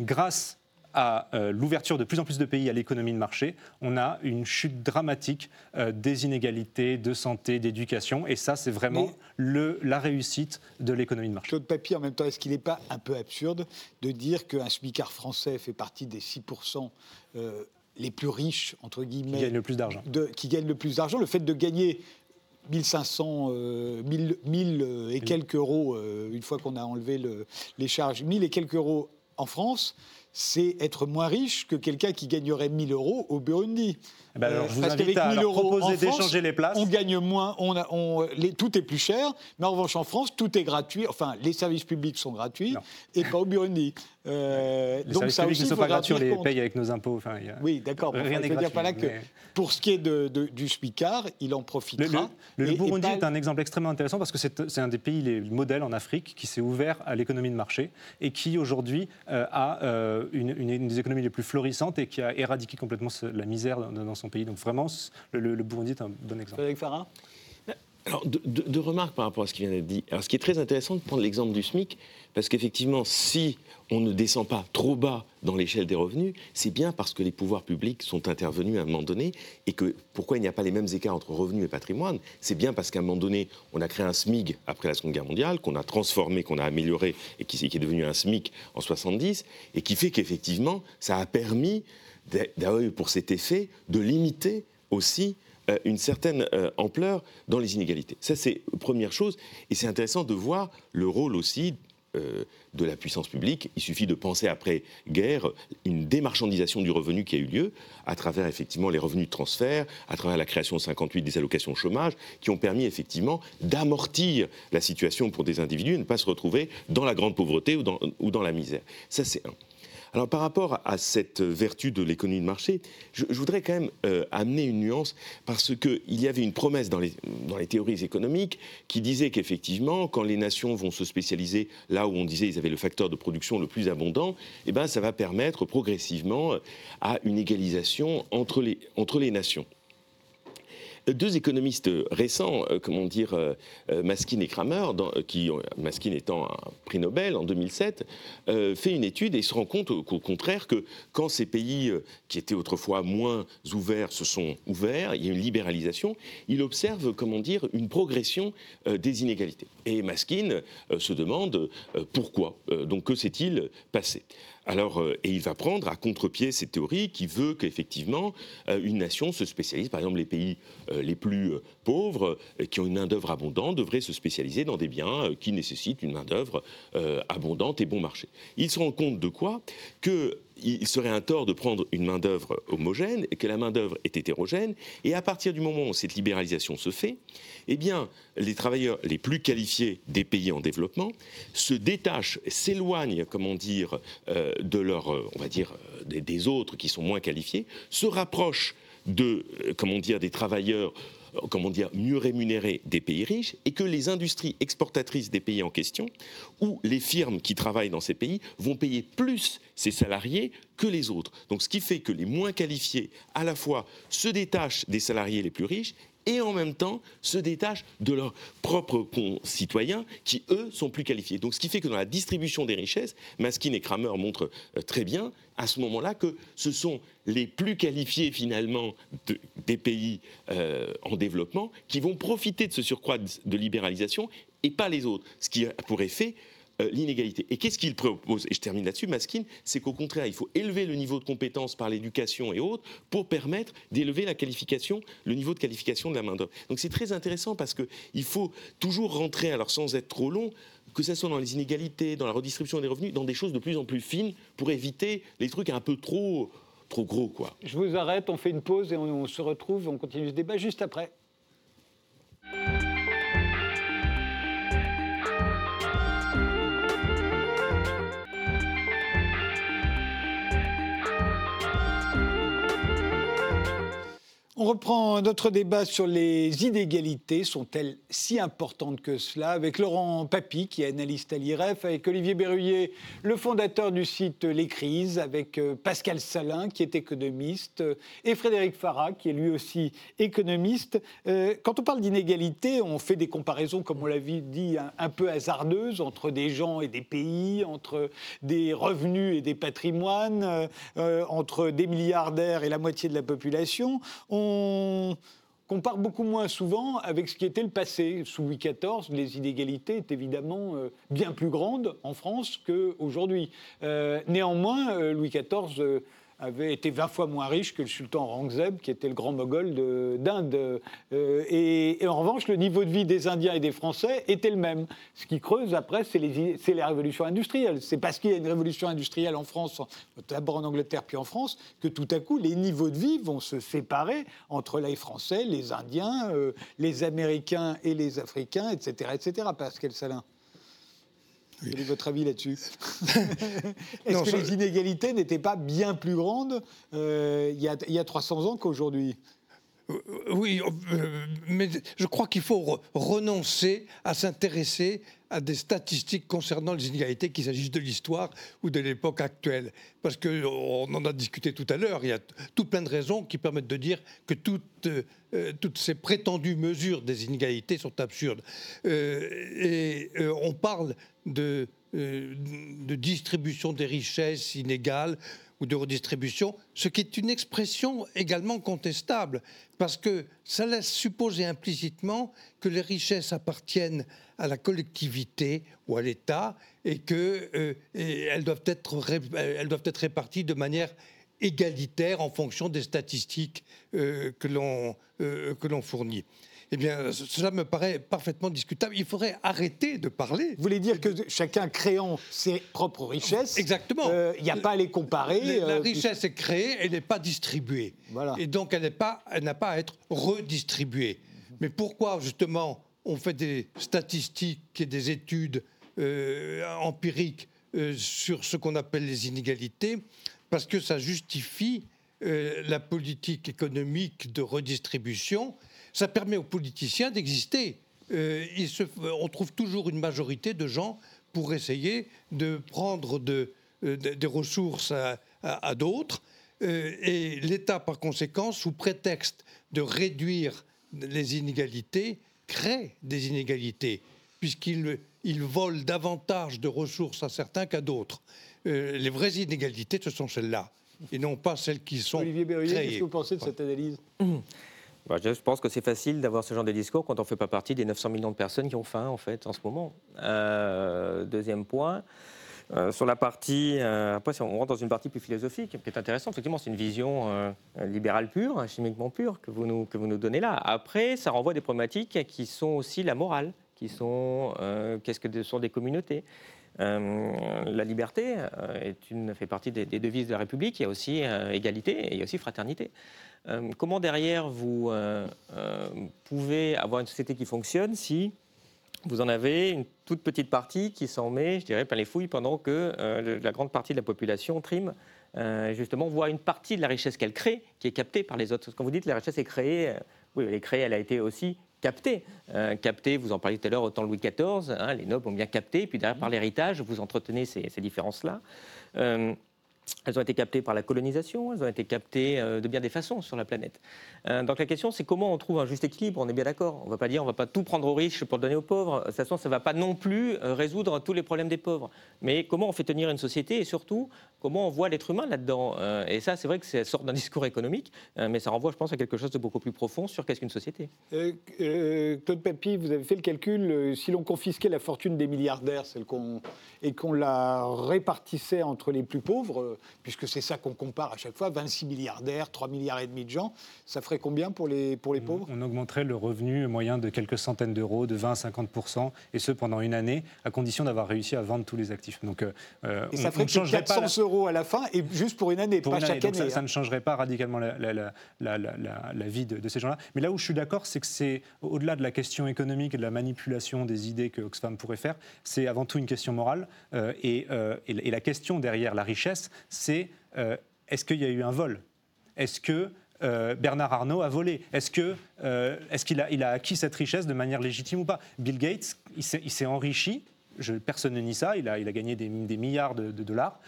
grâce à euh, l'ouverture de plus en plus de pays à l'économie de marché, on a une chute dramatique euh, des inégalités de santé, d'éducation. Et ça, c'est vraiment le, la réussite de l'économie de marché. Claude Papy, en même temps, est-ce qu'il n'est pas un peu absurde de dire qu'un smicard français fait partie des 6% euh, les plus riches, entre Qui guillemets, gagne le plus d'argent. qui gagnent le plus d'argent? Le fait de gagner 1500, euh, 1000, 1000, euh, et quelques euros, euh, une fois qu'on a enlevé le- les charges, 1000 et quelques euros en France, c'est être moins riche que quelqu'un qui gagnerait 1000 euros au Burundi. Eh ben alors, je vous parce invite à 1000 leur proposer d'échanger les places. On gagne moins, on a- on- les- tout est plus cher, mais en revanche en France, tout est gratuit. Enfin, les services publics sont gratuits Non. et pas au Burundi. Euh, Les donc services ça publics ne sont pas gratuits, on les paye avec nos impôts. Enfin, a- Oui, d'accord. Rien n'est gratuit, par là que mais- pour ce qui est de- de- du SPICAR, il en profitera. le- le et Burundi pas- est un exemple extrêmement intéressant parce que c'est c'est un des pays les modèles en Afrique qui s'est ouvert à l'économie de marché et qui aujourd'hui euh, a euh, une, une- une des économies les plus florissantes et qui a éradiqué complètement ce- la misère dans, dans son pays. Donc vraiment, le, le- le Burundi est un bon exemple. Frédéric Farah? Alors, deux, deux- deux remarques par rapport à ce qui vient d'être dit. Alors, ce qui est très intéressant de prendre l'exemple du SMIC, parce qu'effectivement, si on ne descend pas trop bas dans l'échelle des revenus, c'est bien parce que les pouvoirs publics sont intervenus à un moment donné, et que pourquoi il n'y a pas les mêmes écarts entre revenus et patrimoine, c'est bien parce qu'à un moment donné, on a créé un SMIG après la Seconde Guerre mondiale, qu'on a transformé, qu'on a amélioré, et qui, qui est devenu un SMIC en 70, et qui fait qu'effectivement, ça a permis, d'avoir pour cet effet, de limiter aussi euh, une certaine euh, ampleur dans les inégalités. Ça, c'est première chose. Et c'est intéressant de voir le rôle aussi euh, de la puissance publique. Il suffit de penser après-guerre une démarchandisation du revenu qui a eu lieu à travers effectivement les revenus de transfert, à travers la création en 58 des allocations chômage, qui ont permis effectivement d'amortir la situation pour des individus et ne pas se retrouver dans la grande pauvreté ou dans, ou dans la misère. Ça, c'est un. Alors par rapport à cette vertu de l'économie de marché, je, voudrais quand même euh, amener une nuance parce qu'il y avait une promesse dans les, dans les théories économiques qui disait qu'effectivement, quand les nations vont se spécialiser là où on disait qu'ils avaient le facteur de production le plus abondant, eh ben, ça va permettre progressivement à une égalisation entre les, entre les nations deux économistes récents, euh, comment dire, euh, euh, Maskin et Kramer, qui, Maskin étant un prix Nobel en 2007, fait une étude et se rend compte au, contraire que quand ces pays qui étaient autrefois moins ouverts se sont ouverts, il y a une libéralisation, il observe, comment dire, une progression des inégalités. Et Maskin se demande pourquoi. donc que s'est-il passé? Alors, euh, et il va prendre à contre-pied cette théorie qui veut qu'effectivement euh, une nation se spécialise. Par exemple, les pays euh, les plus pauvres, qui ont une main-d'œuvre abondante, devraient se spécialiser dans des biens qui nécessitent une main-d'œuvre abondante et bon marché. Il se rend compte de quoi? Que il serait un tort de prendre une main-d'œuvre homogène que la main-d'œuvre est hétérogène. Et à partir du moment où cette libéralisation se fait, eh les travailleurs les plus qualifiés des pays en développement se détachent, s'éloignent, comment dire, euh, de leur, euh, on va dire, euh, des, des, autres qui sont moins qualifiés, se rapprochent de, comment dire, des travailleurs comment dire, mieux rémunérés des pays riches et que les industries exportatrices des pays en question ou les firmes qui travaillent dans ces pays vont payer plus ces salariés que les autres. Donc ce qui fait que les moins qualifiés à la fois se détachent des salariés les plus riches et en même temps se détachent de leurs propres concitoyens qui, eux, sont plus qualifiés. Donc ce qui fait que dans la distribution des richesses, Maskin et Kramer montrent euh, très bien à ce moment-là que ce sont les plus qualifiés finalement des pays euh, en développement qui vont profiter de ce surcroît de libéralisation et pas les autres. Ce qui a pour effet euh, l'inégalité. Et qu'est-ce qu'il propose Et je termine là-dessus, Maskin, c'est qu'au contraire, il faut élever le niveau de compétence par l'éducation et autres pour permettre d'élever la qualification, le niveau de qualification de la main-d'œuvre. Donc c'est très intéressant parce qu'il faut toujours rentrer, alors sans être trop long, que ce soit dans les inégalités, dans la redistribution des revenus, dans des choses de plus en plus fines pour éviter les trucs un peu trop, trop gros. Quoi. Je vous arrête, on fait une pause et on se retrouve, on continue ce débat juste après. On reprend notre débat sur les inégalités. Sont-elles si importantes que cela? Avec Laurent Papy, qui est analyste à l'IREF, avec Olivier Berruyer, le fondateur du site Les Crises, avec euh, Pascal Salin, qui est économiste, et Frédéric Farah, qui est lui aussi économiste. Euh, quand on parle d'inégalités, on fait des comparaisons, comme on l'a dit, un, peu hasardeuses entre des gens et des pays, entre des revenus et des patrimoines, euh, entre des milliardaires et la moitié de la population. On on compare beaucoup moins souvent avec ce qui était le passé. Sous Louis XIV, les inégalités étaient évidemment euh, bien plus grandes en France qu'aujourd'hui. Euh, néanmoins, euh, Louis XIV avait été 20 fois moins riche que le sultan Aurangzeb, qui était le grand moghol d'Inde. Euh, et, en revanche, le niveau de vie des Indiens et des Français était le même. Ce qui creuse après, c'est la révolution industrielle. C'est parce qu'il y a une révolution industrielle en France, d'abord en Angleterre puis en France, que tout à coup, les niveaux de vie vont se séparer entre les Français, les Indiens, euh, les Américains et les Africains, etc. etc. Pascal Salin. Quel est votre avis là-dessus. Est-ce que les inégalités n'étaient pas bien plus grandes euh, il, y a, y a, 300 ans qu'aujourd'hui? Euh, oui, euh, mais je crois qu'il faut renoncer à s'intéresser à des statistiques concernant les inégalités, qu'il s'agisse de l'histoire ou de l'époque actuelle. Parce qu'on en a discuté tout à l'heure, il y a tout plein de raisons qui permettent de dire que toutes, toutes ces prétendues mesures des inégalités sont absurdes. et on parle de, de distribution des richesses inégales ou de redistribution, ce qui est une expression également contestable, parce que ça laisse supposer implicitement que les richesses appartiennent à la collectivité ou à l'État et qu'elles euh, doivent, être, réparties de manière égalitaire en fonction des statistiques euh, que l'on euh, fournit eh bien, cela me paraît parfaitement discutable. Il faudrait arrêter de parler. Vous voulez dire que chacun créant ses propres richesses, exactement. Euh, il n'y a pas à les comparer. La, euh, richesse est créée, elle n'est pas distribuée. Voilà. Et donc, elle n'a pas, pas à être redistribuée. Mais pourquoi, justement, on fait des statistiques et des études euh, empiriques sur ce qu'on appelle les inégalités, parce que ça justifie la politique économique de redistribution. Ça permet aux politiciens d'exister. on trouve toujours une majorité de gens pour essayer de prendre de, des ressources à d'autres. et l'État, par conséquent, sous prétexte de réduire les inégalités, crée des inégalités, puisqu'il il vole davantage de ressources à certains qu'à d'autres. Euh, les vraies inégalités, ce sont celles-là, et non pas celles qui sont Olivier Berruyer, qu'est-ce que vous pensez de cette analyse? Bah, je pense que c'est facile d'avoir ce genre de discours quand on ne fait pas partie des 900 millions de personnes qui ont faim, en fait, en ce moment. Euh, deuxième point, euh, sur la partie, euh, après, on rentre dans une partie plus philosophique, qui est intéressante. Effectivement, c'est une vision euh, libérale pure, chimiquement pure, que vous, nous, que vous nous donnez là. Après, ça renvoie à des problématiques qui sont aussi la morale, qui sont qu'est-ce que sont des communautés. la liberté une, fait partie des, devises de la République. Il y a aussi égalité et il y a aussi fraternité. comment derrière vous pouvez avoir une société qui fonctionne si vous en avez une toute petite partie qui s'en met, je dirais, plein les fouilles pendant que euh, la grande partie de la population trime, euh, justement, voit une partie de la richesse qu'elle crée qui est captée par les autres. Quand vous dites la richesse est créée, euh, oui, elle est créée, elle a été aussi captée. captée, vous en parliez tout à l'heure, au temps Louis XIV, hein, les nobles ont bien capté, puis derrière, par l'héritage, vous entretenez ces, ces différences-là. Elles ont été captées par la colonisation, elles ont été captées euh, de bien des façons sur la planète. Euh, donc la question, c'est comment on trouve un juste équilibre. On est bien d'accord. On ne va pas dire, on ne va pas tout prendre aux riches pour donner aux pauvres. De toute façon, ça ne va pas non plus euh, résoudre tous les problèmes des pauvres. Mais comment on fait tenir une société et surtout, comment on voit l'être humain là-dedans. et ça, c'est vrai que ça sort d'un discours économique, mais ça renvoie, je pense, à quelque chose de beaucoup plus profond sur qu'est-ce qu'une société. Claude Papy, vous avez fait le calcul. si l'on confisquait la fortune des milliardaires, et qu'on la répartissait entre les plus pauvres, puisque c'est ça qu'on compare à chaque fois, 26 milliardaires, 3 milliards et demi de gens, ça ferait combien pour les, pour les pauvres? on, augmenterait le revenu moyen de quelques centaines d'euros, de 20 à 50% et ce pendant une année, à condition d'avoir réussi à vendre tous les actifs. Donc, euh, et ça ferait 400 euros à la fin, et juste pour une année, pas chaque année. Ça, hein. ne changerait pas radicalement la, la, vie de, ces gens-là. Mais là où je suis d'accord, c'est que c'est au-delà de la question économique et de la manipulation des idées que Oxfam pourrait faire, c'est avant tout une question morale. Euh, euh, et, la question derrière la richesse, c'est euh, est-ce qu'il y a eu un vol? Est-ce que Bernard Arnault a volé? Est-ce qu'il a, il a, acquis cette richesse de manière légitime ou pas? Bill Gates, il s'est enrichi, personne ne nie ça, il a, il a gagné des, milliards de dollars.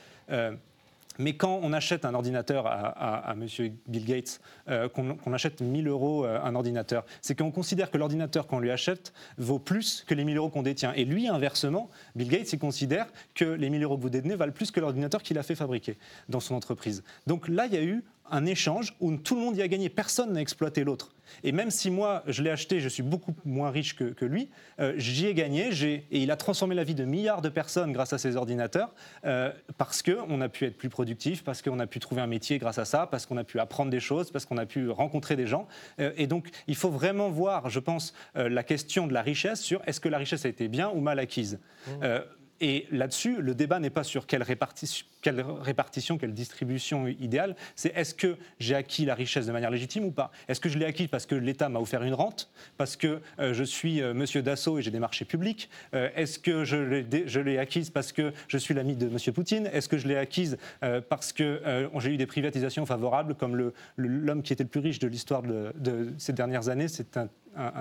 Mais quand on achète un ordinateur à, M. Bill Gates, euh, qu'on achète 1000 euros euh, un ordinateur, c'est qu'on considère que l'ordinateur qu'on lui achète vaut plus que les 1000 euros qu'on détient. Et lui, inversement, Bill Gates, il considère que les 1000 euros que vous détenez valent plus que l'ordinateur qu'il a fait fabriquer dans son entreprise. Donc là, il y a eu un échange où tout le monde y a gagné. Personne n'a exploité l'autre. Et même si moi, je l'ai acheté, je suis beaucoup moins riche que, lui, euh, j'y ai gagné. et il a transformé la vie de milliards de personnes grâce à ces ordinateurs, euh, parce qu'on a pu être plus productif, parce qu'on a pu trouver un métier grâce à ça, parce qu'on a pu apprendre des choses, parce qu'on a pu rencontrer des gens. Euh, et donc, il faut vraiment voir, je pense, la question de la richesse sur est-ce que la richesse a été bien ou mal acquise. Mmh. Et là-dessus, le débat n'est pas sur quelle répartition, quelle répartition, quelle distribution idéale, c'est est-ce que j'ai acquis la richesse de manière légitime ou pas? Est-ce que je l'ai acquis parce que l'État m'a offert une rente, parce que euh, je suis euh, monsieur Dassault et j'ai des marchés publics? Euh, Est-ce que je l'ai acquise parce que je suis l'ami de monsieur Poutine? Est-ce que je l'ai acquise parce que j'ai eu des privatisations favorables, comme l'homme qui était le plus riche de l'histoire de, ces dernières années? C'est un,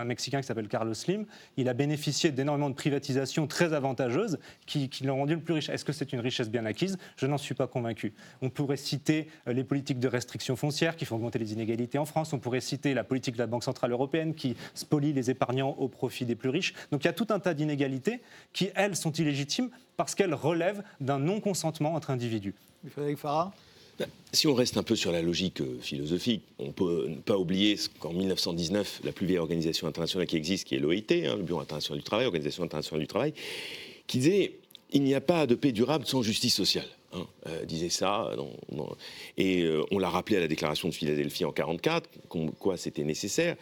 Mexicain qui s'appelle Carlos Slim. Il a bénéficié d'énormément de privatisations très avantageuses qui, l'ont rendu le plus riche. Est-ce que c'est une richesse bien acquise? N'en suis pas convaincu. On pourrait citer euh, les politiques de restriction foncière qui font augmenter les inégalités en France. On pourrait citer la politique de la Banque Centrale Européenne qui spolie les épargnants au profit des plus riches. Donc il y a tout un tas d'inégalités qui, elles, sont illégitimes parce qu'elles relèvent d'un non-consentement entre individus. Frédéric Farah? Ben, si on reste un peu sur la logique euh, philosophique, on peut ne pas oublier qu'en 1919, la plus vieille organisation internationale qui existe, qui est l'OIT, hein, le Bureau international du travail, l'Organisation internationale du travail, qui disait il n'y a pas de paix durable sans justice sociale. Hein, euh, disait ça, et euh, on l'a rappelé à la déclaration de Philadelphie en 1944, quoi c'était nécessaire.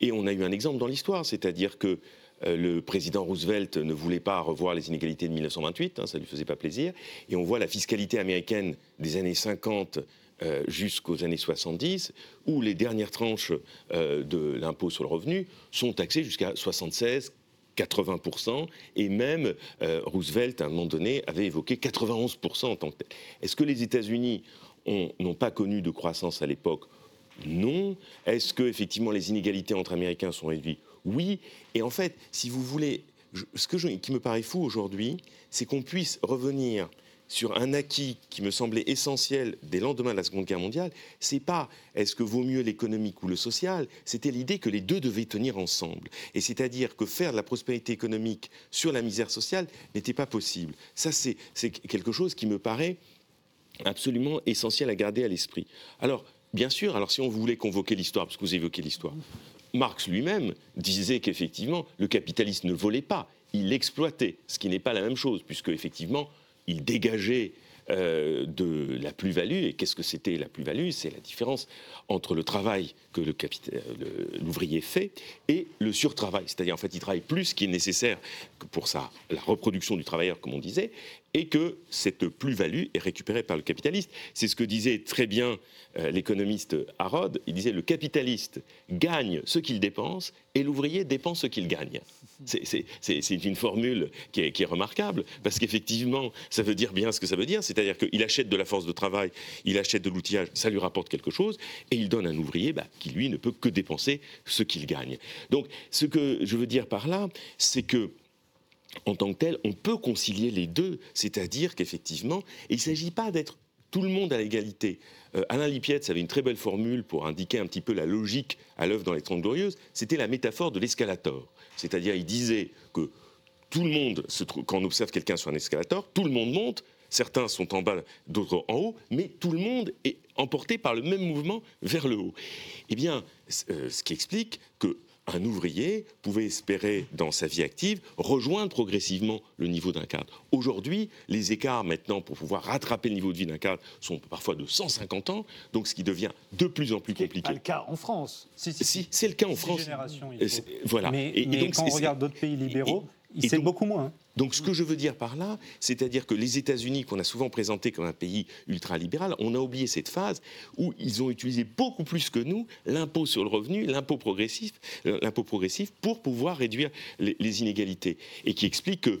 Et on a eu un exemple dans l'histoire, c'est-à-dire que euh, le président Roosevelt ne voulait pas revoir les inégalités de 1928, hein, ça ne lui faisait pas plaisir. Et on voit la fiscalité américaine des années 50 euh, jusqu'aux années 70, où les dernières tranches de l'impôt sur le revenu sont taxées jusqu'à 76, 80%, et même Roosevelt, à un moment donné, avait évoqué 91% en tant que tel. Est-ce que les États-Unis n'ont pas connu de croissance à l'époque? Non. Est-ce que effectivement les inégalités entre Américains sont réduites? Oui. Et en fait, si vous voulez, ce que qui me paraît fou aujourd'hui, c'est qu'on puisse revenir sur un acquis qui me semblait essentiel des lendemains de la Seconde Guerre mondiale, c'est pas est-ce que vaut mieux l'économique ou le social, c'était l'idée que les deux devaient tenir ensemble. Et c'est-à-dire que faire de la prospérité économique sur la misère sociale n'était pas possible. Ça, c'est quelque chose qui me paraît absolument essentiel à garder à l'esprit. Alors, bien sûr, alors si on voulait convoquer l'histoire, parce que vous évoquez l'histoire, Marx lui-même disait qu'effectivement, le capitalisme ne volait pas, il exploitait, ce qui n'est pas la même chose, puisque effectivement, il dégageait euh, de la plus-value. Et qu'est-ce que c'était la plus-value? C'est la différence entre le travail que l'ouvrier fait et le surtravail. C'est-à-dire, en fait, il travaille plus qui est nécessaire pour la reproduction du travailleur, comme on disait, et que cette plus-value est récupérée par le capitaliste. C'est ce que disait très bien euh, l'économiste Harrod. Il disait le capitaliste gagne ce qu'il dépense et l'ouvrier dépense ce qu'il gagne. C'est une formule qui est, remarquable parce qu'effectivement, ça veut dire bien ce que ça veut dire. C'est-à-dire qu'il achète de la force de travail, il achète de l'outillage, ça lui rapporte quelque chose, et il donne un ouvrier bah, qui, lui, ne peut que dépenser ce qu'il gagne. Donc, ce que je veux dire par là, c'est que en tant que tel, on peut concilier les deux, c'est-à-dire qu'effectivement, il ne s'agit pas d'être tout le monde à l'égalité. Euh, Alain Lipietz avait une très belle formule pour indiquer un petit peu la logique à l'œuvre dans les Trente Glorieuses, c'était la métaphore de l'escalator. C'est-à-dire, il disait que tout le monde, quand on observe quelqu'un sur un escalator, tout le monde monte, certains sont en bas, d'autres en haut, mais tout le monde est emporté par le même mouvement vers le haut. Eh bien, euh, ce qui explique que un ouvrier pouvait espérer, dans sa vie active, rejoindre progressivement le niveau d'un cadre. Aujourd'hui, les écarts maintenant pour pouvoir rattraper le niveau de vie d'un cadre sont parfois de 150 ans, donc ce qui devient de plus en plus compliqué. C'est le cas en France. Si, c'est le cas en France. Voilà. Mais, et, donc, quand on regarde d'autres pays libéraux, c'est beaucoup moins. Donc ce que je veux dire par là, c'est-à-dire que les États-Unis, qu'on a souvent présenté comme un pays ultralibéral, on a oublié cette phase où ils ont utilisé beaucoup plus que nous l'impôt sur le revenu, l'impôt progressif, euh, l'impôt progressif pour pouvoir réduire les inégalités. Et qui explique que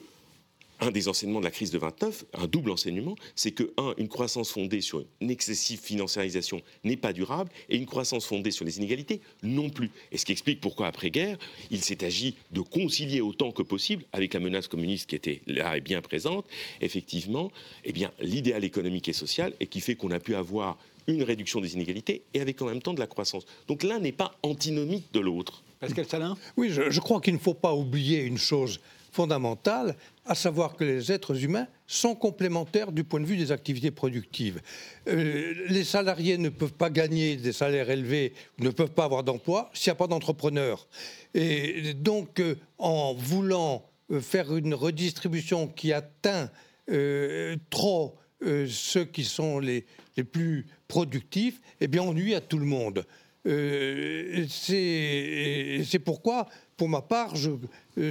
un des enseignements de la crise de 29, un double enseignement, c'est que, un, une croissance fondée sur une excessive financiarisation n'est pas durable, et une croissance fondée sur les inégalités non plus. Et ce qui explique pourquoi, après-guerre, il s'est agi de concilier autant que possible, avec la menace communiste qui était là et bien présente, effectivement, eh bien, l'idéal économique et social, et qui fait qu'on a pu avoir une réduction des inégalités, et avec en même temps de la croissance. Donc l'un n'est pas antinomique de l'autre. Pascal Salin? Oui, je, je crois qu'il ne faut pas oublier une chose fondamentale, à savoir que les êtres humains sont complémentaires du point de vue des activités productives. Euh, les salariés ne peuvent pas gagner des salaires élevés, ne peuvent pas avoir d'emploi s'il n'y a pas d'entrepreneurs. Et donc, euh, en voulant euh, faire une redistribution qui atteint trop ceux qui sont les, les, plus productifs, eh bien, on nuit à tout le monde. C'est pourquoi pour ma part, euh,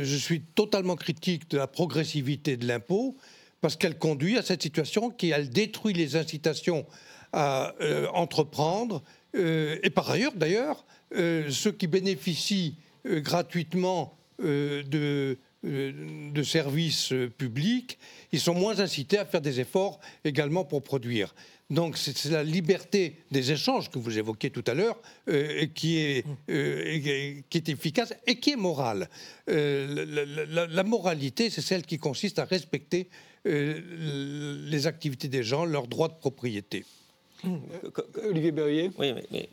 je, suis totalement critique de la progressivité de l'impôt parce qu'elle conduit à cette situation qui, elle détruit les incitations à euh, entreprendre. Euh, et par ailleurs, d'ailleurs, ceux qui bénéficient gratuitement de, de services publics, ils sont moins incités à faire des efforts également pour produire. Donc c'est la liberté des échanges que vous évoquiez tout à l'heure euh, qui, est, euh, efficace et qui est morale. Euh, la, moralité, c'est celle qui consiste à respecter les activités des gens, leurs droits de propriété. Olivier Berrier Oui, mais,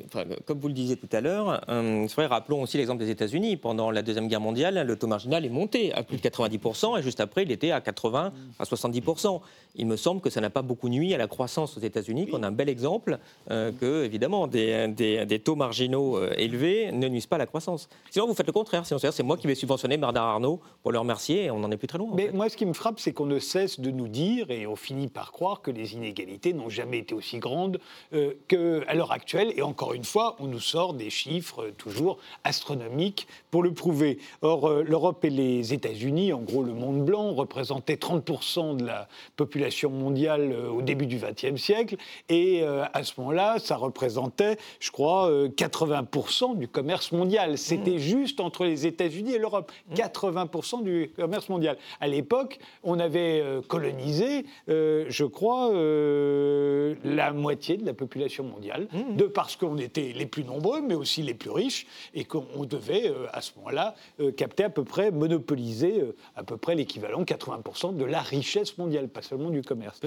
comme vous le disiez tout à l'heure, euh, rappelons aussi l'exemple des États-Unis. Pendant la Deuxième Guerre mondiale, le taux marginal est monté à plus de 90%, et juste après, il était à 80 à 70%. Il me semble que ça n'a pas beaucoup nuit à la croissance aux États-Unis, qu'on a un bel exemple euh, que, évidemment, des, des, taux marginaux euh, élevés ne nuisent pas à la croissance. Sinon, vous faites le contraire. Sinon, c'est moi qui vais subventionner Bernard Arnault pour le remercier, et on n'en est plus très loin. Mais moi, ce qui me frappe, c'est qu'on ne cesse de nous dire, et on finit par croire, que les inégalités n'ont jamais été aussi grandes euh, qu'à l'heure actuelle. Et encore une fois, on nous sort des chiffres toujours astronomiques pour le prouver. Or, l'Europe et les États-Unis, en gros le monde blanc, représentaient 30% de la population mondiale au début du XXe siècle. Et à ce moment-là, ça représentait, je crois, 80% du commerce mondial. C'était mmh. juste entre les États-Unis et l'Europe. 80% mmh. du commerce mondial. À l'époque, on avait colonisé, je crois, la moitié de la population mondiale, mmh. de parce qu'on était les plus nombreux, mais aussi les plus riches, et qu'on devait, euh, à ce moment-là, euh, capter à peu près, monopoliser euh, à peu près l'équivalent 80% de la richesse mondiale, pas seulement du commerce.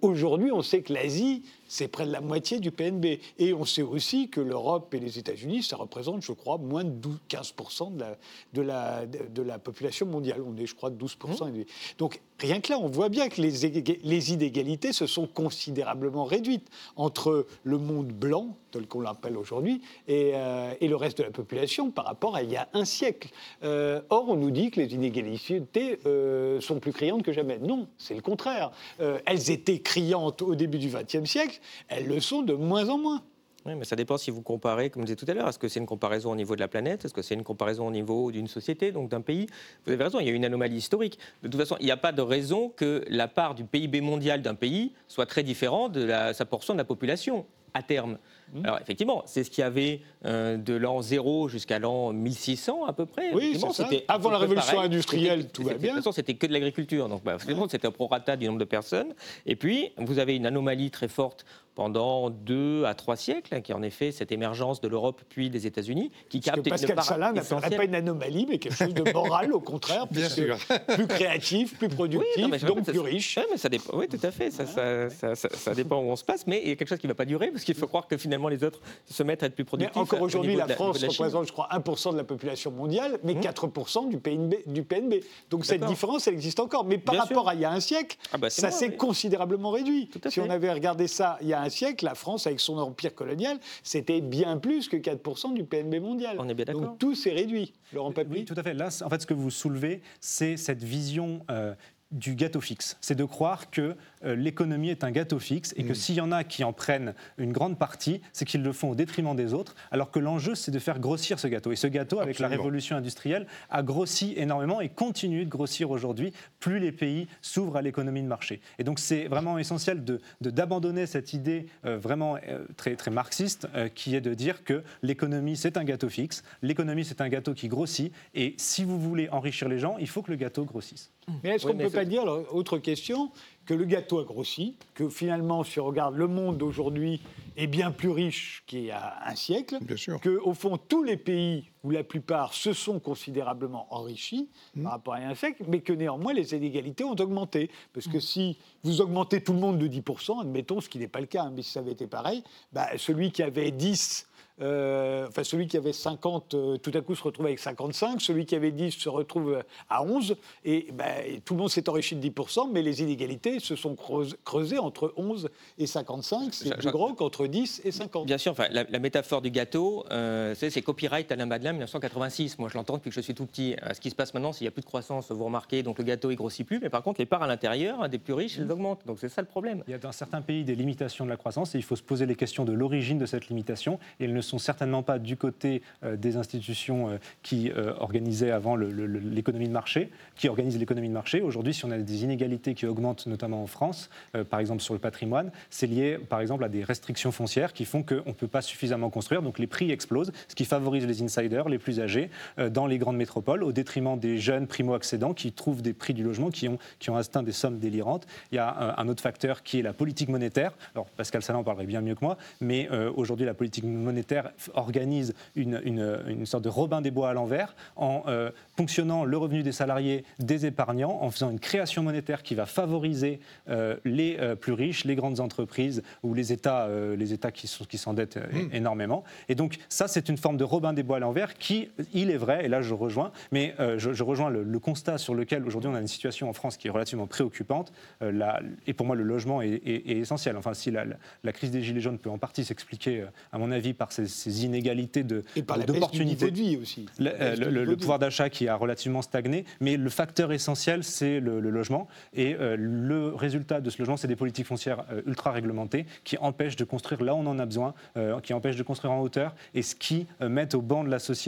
Aujourd'hui, on sait que l'Asie, c'est près de la moitié du PNB. Et on sait aussi que l'Europe et les États-Unis, ça représente, je crois, moins de 12, 15% de la, de, la, de la population mondiale. On est, je crois, de 12%. Mmh. Donc, rien que là, on voit bien que les, les inégalités se sont considérablement réduites entre le monde blanc, tel qu'on l'appelle aujourd'hui, et, euh, et, le reste de la population par rapport à il y a un siècle. Euh, or, on nous dit que les inégalités euh, sont plus criantes que jamais. Non, c'est le contraire. elles étaient criantes au début du XXe siècle, elles le sont de moins en moins. Oui, mais ça dépend si vous comparez, comme je disais tout à l'heure, est-ce que c'est une comparaison au niveau de la planète, est-ce que c'est une comparaison au niveau d'une société, donc d'un pays? Vous avez raison, il y a une anomalie historique. De toute façon, il n'y a pas de raison que la part du PIB mondial d'un pays soit très différente de sa portion de la population à terme. Mmh. Alors effectivement, c'est ce qu'il y avait euh, de l'an 0 jusqu'à l'an 1600 à peu près. Oui, c'était avant la révolution industrielle, tout va bien. De toute façon, c'était que de l'agriculture, donc bah, c'était un prorata du nombre de personnes. Et puis, vous avez une anomalie très forte pendant deux à trois siècles, qui est en effet cette émergence de l'Europe puis des États-Unis, qui capte Pascal une Salin n'appellerait pas une anomalie, mais quelque chose de moral, au contraire, Bien sûr. plus créatif, plus productif, donc plus riche. mais ça dépend, oui, tout à fait, ça, ça, ça, dépend où on se passe, mais il y a quelque chose qui ne va pas durer, parce qu'il faut croire que finalement les autres se mettent à être plus productifs. Mais encore aujourd'hui, la, France représente, je crois, 1% de la population mondiale, mais 4% mmh. du PNB. Du PNB. Donc cette différence, elle existe encore. Mais par rapport à il y a un siècle, ah bah, ça s'est considérablement réduit. Si on avait regardé ça il y a un siècle, la France, avec son empire colonial, c'était bien plus que 4% du PNB mondial. On est bien d'accord. Donc tout s'est réduit. Laurent Oui, tout à fait. Là, en fait, ce que vous soulevez, c'est cette vision euh, du gâteau fixe. C'est de croire que euh, l'économie est un gâteau fixe et que mm. s'il y en a qui en prennent une grande partie, c'est qu'ils le font au détriment des autres, alors que l'enjeu, c'est de faire grossir ce gâteau. Et ce gâteau, avec la révolution industrielle, a grossi énormément et continue de grossir aujourd'hui, plus les pays s'ouvrent à l'économie de marché. Et donc c'est vraiment essentiel d'abandonner de, cette idée euh, vraiment euh, très, très marxiste, qui est de dire que l'économie, c'est un gâteau fixe, l'économie, c'est un gâteau qui grossit, et si vous voulez enrichir les gens, il faut que le gâteau grossisse. Mais est-ce qu'on ne peut pas dire, autre question, que le gâteau a grossi, que finalement, si on regarde le monde d'aujourd'hui, est bien plus riche qu'il y a un siècle, qu'au fond, tous les pays, ou la plupart, se sont considérablement enrichis mmh. par rapport à un siècle, mais que néanmoins, les inégalités ont augmenté. Parce que mmh. si vous augmentez tout le monde de 10%, admettons, ce qui n'est pas le cas, hein, mais si ça avait été pareil, bah, celui qui avait 10 euh, enfin, celui qui avait 50, euh, tout à coup se retrouve avec 55, celui qui avait 10 se retrouve à 11, et ben, tout le monde s'est enrichi de 10%, mais les inégalités se sont creusées entre 11 et 55, c'est plus gros qu'entre 10 et 50. Bien sûr, enfin, la, métaphore du gâteau, euh, c'est copyright Alain Madeleine 1986. Moi, je l'entends depuis que je suis tout petit. Ce qui se passe maintenant, s'il n'y a plus de croissance, vous remarquez, donc le gâteau, il grossit plus, mais par contre, les parts à l'intérieur, des plus riches, elles augmentent. Donc c'est ça le problème. Il y a dans certains pays des limitations de la croissance, et il faut se poser les questions de l'origine de cette limitation, et elles ne sont certainement pas du côté euh, des institutions euh, qui euh, organisaient avant l'économie de marché, qui organisent l'économie de marché. Aujourd'hui, si on a des inégalités qui augmentent, notamment en France, par exemple sur le patrimoine, c'est lié, par exemple, à des restrictions foncières qui font qu'on ne peut pas suffisamment construire, donc les prix explosent, ce qui favorise les insiders, les plus âgés, dans les grandes métropoles, au détriment des jeunes primo-accédants qui trouvent des prix du logement qui ont, qui ont atteint des sommes délirantes. Il y a un, autre facteur qui est la politique monétaire. Alors, Pascal Salin en parlerait bien mieux que moi, mais aujourd'hui, la politique monétaire organise une, une, sorte de Robin des Bois à l'envers en euh, ponctionnant le revenu des salariés, des épargnants, en faisant une création monétaire qui va favoriser euh, les euh, plus riches, les grandes entreprises ou les États, les États qui, qui s'endettent mmh. énormément. Et donc ça, c'est une forme de Robin des Bois à l'envers qui, il est vrai, et là je rejoins, mais je, rejoins le, constat sur lequel aujourd'hui on a une situation en France qui est relativement préoccupante. La, et pour moi, le logement est, est, essentiel. Enfin, si la, la, crise des Gilets jaunes peut en partie s'expliquer, à mon avis, par ces, inégalités de Et par de vie aussi. Le, pouvoir d'achat qui a relativement stagné, mais le facteur essentiel, c'est le, logement. Et euh, le résultat de ce logement, c'est des politiques foncières euh, ultra réglementées qui empêchent de construire là où on en a besoin, euh, qui empêchent de construire en hauteur, et ce qui euh, mettent au banc de la société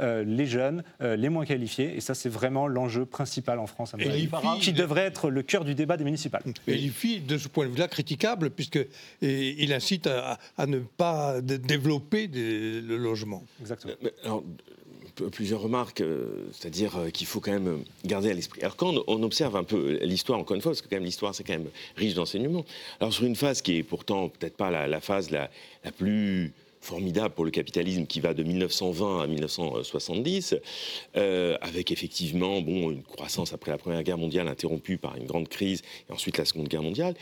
euh, les jeunes, euh, les moins qualifiés. Et ça, c'est vraiment l'enjeu principal en France, à mon Et avis, les filles- qui devrait être le cœur du débat des municipales. Et l'IFI, de ce point de vue-là, critiquable, puisqu'il incite à, à ne pas dé- développer des- le logement. Exactement. Mais, alors, plusieurs remarques, euh, c'est-à-dire qu'il faut quand même garder à l'esprit. Alors quand on, on observe un peu l'histoire, encore une fois, parce que quand même l'histoire c'est quand même riche d'enseignements. Alors sur une phase qui est pourtant peut-être pas la, la phase la, la plus formidable pour le capitalisme qui va de 1920 à 1970, euh, avec effectivement bon, une croissance après la Première Guerre mondiale interrompue par une grande crise et ensuite la Seconde Guerre mondiale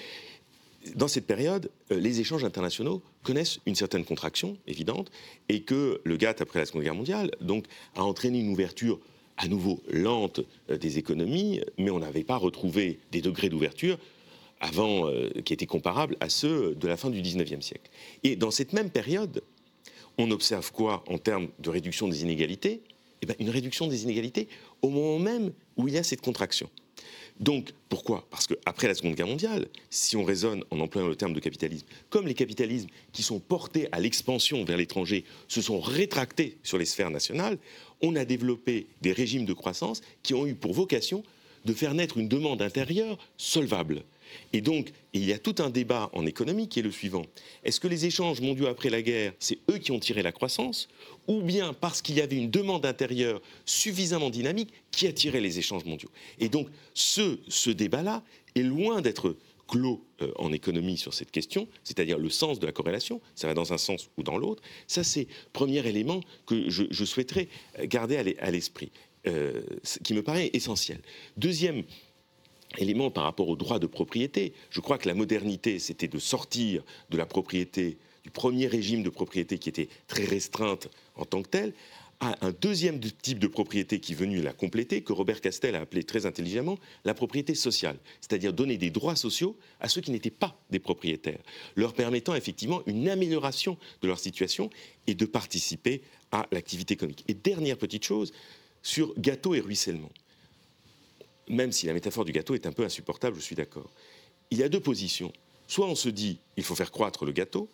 dans cette période, euh, les échanges internationaux connaissent une certaine contraction évidente et que le GATT, après la Seconde Guerre mondiale, donc, a entraîné une ouverture à nouveau lente euh, des économies, mais on n'avait pas retrouvé des degrés d'ouverture avant qui étaient comparables à ceux de la fin du 19e siècle. Et dans cette même période, on observe quoi en termes de réduction des inégalités? Eh bien, Une réduction des inégalités au moment même où il y a cette contraction. Donc, pourquoi? Parce qu'après la Seconde Guerre mondiale, si on raisonne en employant le terme de capitalisme, comme les capitalismes qui sont portés à l'expansion vers l'étranger se sont rétractés sur les sphères nationales, on a développé des régimes de croissance qui ont eu pour vocation de faire naître une demande intérieure solvable. Et donc, il y a tout un débat en économie qui est le suivant. Est-ce que les échanges mondiaux après la guerre, c'est eux qui ont tiré la croissance Ou bien parce qu'il y avait une demande intérieure suffisamment dynamique qui a tiré les échanges mondiaux? Et donc, ce, ce débat-là est loin d'être clos euh, en économie sur cette question, c'est-à-dire le sens de la corrélation, ça va dans un sens ou dans l'autre. Ça, c'est premier élément que je, souhaiterais garder à l'e- à l'esprit, euh, qui me paraît essentiel. Deuxième élément par rapport au droit de propriété. Je crois que la modernité, c'était de sortir de la propriété, du premier régime de propriété qui était très restreinte en tant que telle, à un deuxième de- type de propriété qui est venu la compléter, que Robert Castel a appelé très intelligemment la propriété sociale, c'est-à-dire donner des droits sociaux à ceux qui n'étaient pas des propriétaires, leur permettant effectivement une amélioration de leur situation et de participer à l'activité économique. Et dernière petite chose, sur gâteau et ruissellement même si la métaphore du gâteau est un peu insupportable, je suis d'accord. Il y a deux positions. Soit on se dit il faut faire croître le gâteau,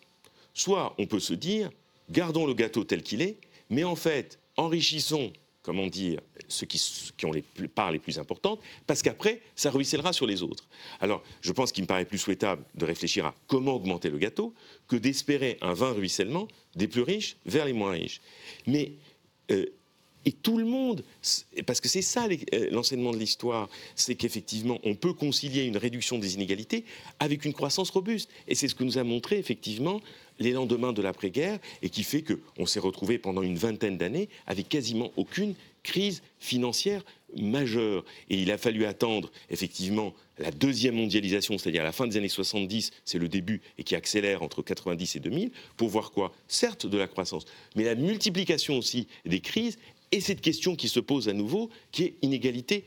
soit on peut se dire gardons le gâteau tel qu'il est, mais en fait enrichissons, comment dire, ceux qui, qui ont les parts les plus importantes, parce qu'après ça ruissellera sur les autres. Alors je pense qu'il me paraît plus souhaitable de réfléchir à comment augmenter le gâteau que d'espérer un vain ruissellement des plus riches vers les moins riches. Mais euh, et tout le monde, parce que c'est ça euh, l'enseignement de l'histoire, c'est qu'effectivement, on peut concilier une réduction des inégalités avec une croissance robuste. Et c'est ce que nous a montré effectivement les lendemains de l'après-guerre et qui fait qu'on s'est retrouvé pendant une vingtaine d'années avec quasiment aucune crise financière majeure. Et il a fallu attendre effectivement la deuxième mondialisation, c'est-à-dire la fin des années 70, c'est le début, et qui accélère entre 90 et 2000, pour voir quoi? Certes de la croissance, mais la multiplication aussi des crises et cette question qui se pose à nouveau, qui est inégalité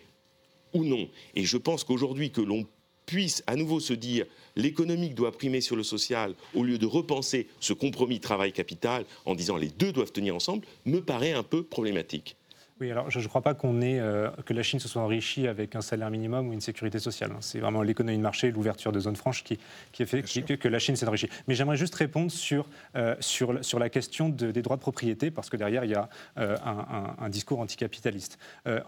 ou non. Et je pense qu'aujourd'hui, que l'on puisse à nouveau se dire l'économique doit primer sur le social au lieu de repenser ce compromis travail-capital en disant les deux doivent tenir ensemble, me paraît un peu problématique. Oui, alors je ne crois pas qu'on ait, euh, que la Chine se soit enrichie avec un salaire minimum ou une sécurité sociale. hein. C'est vraiment l'économie de marché, l'ouverture de zones franches qui, qui a fait qui- que, la Chine s'est enrichie. Mais j'aimerais juste répondre sur, euh, sur, sur la question de- des droits de propriété, parce que derrière, il y a euh, un, un- un discours anticapitaliste.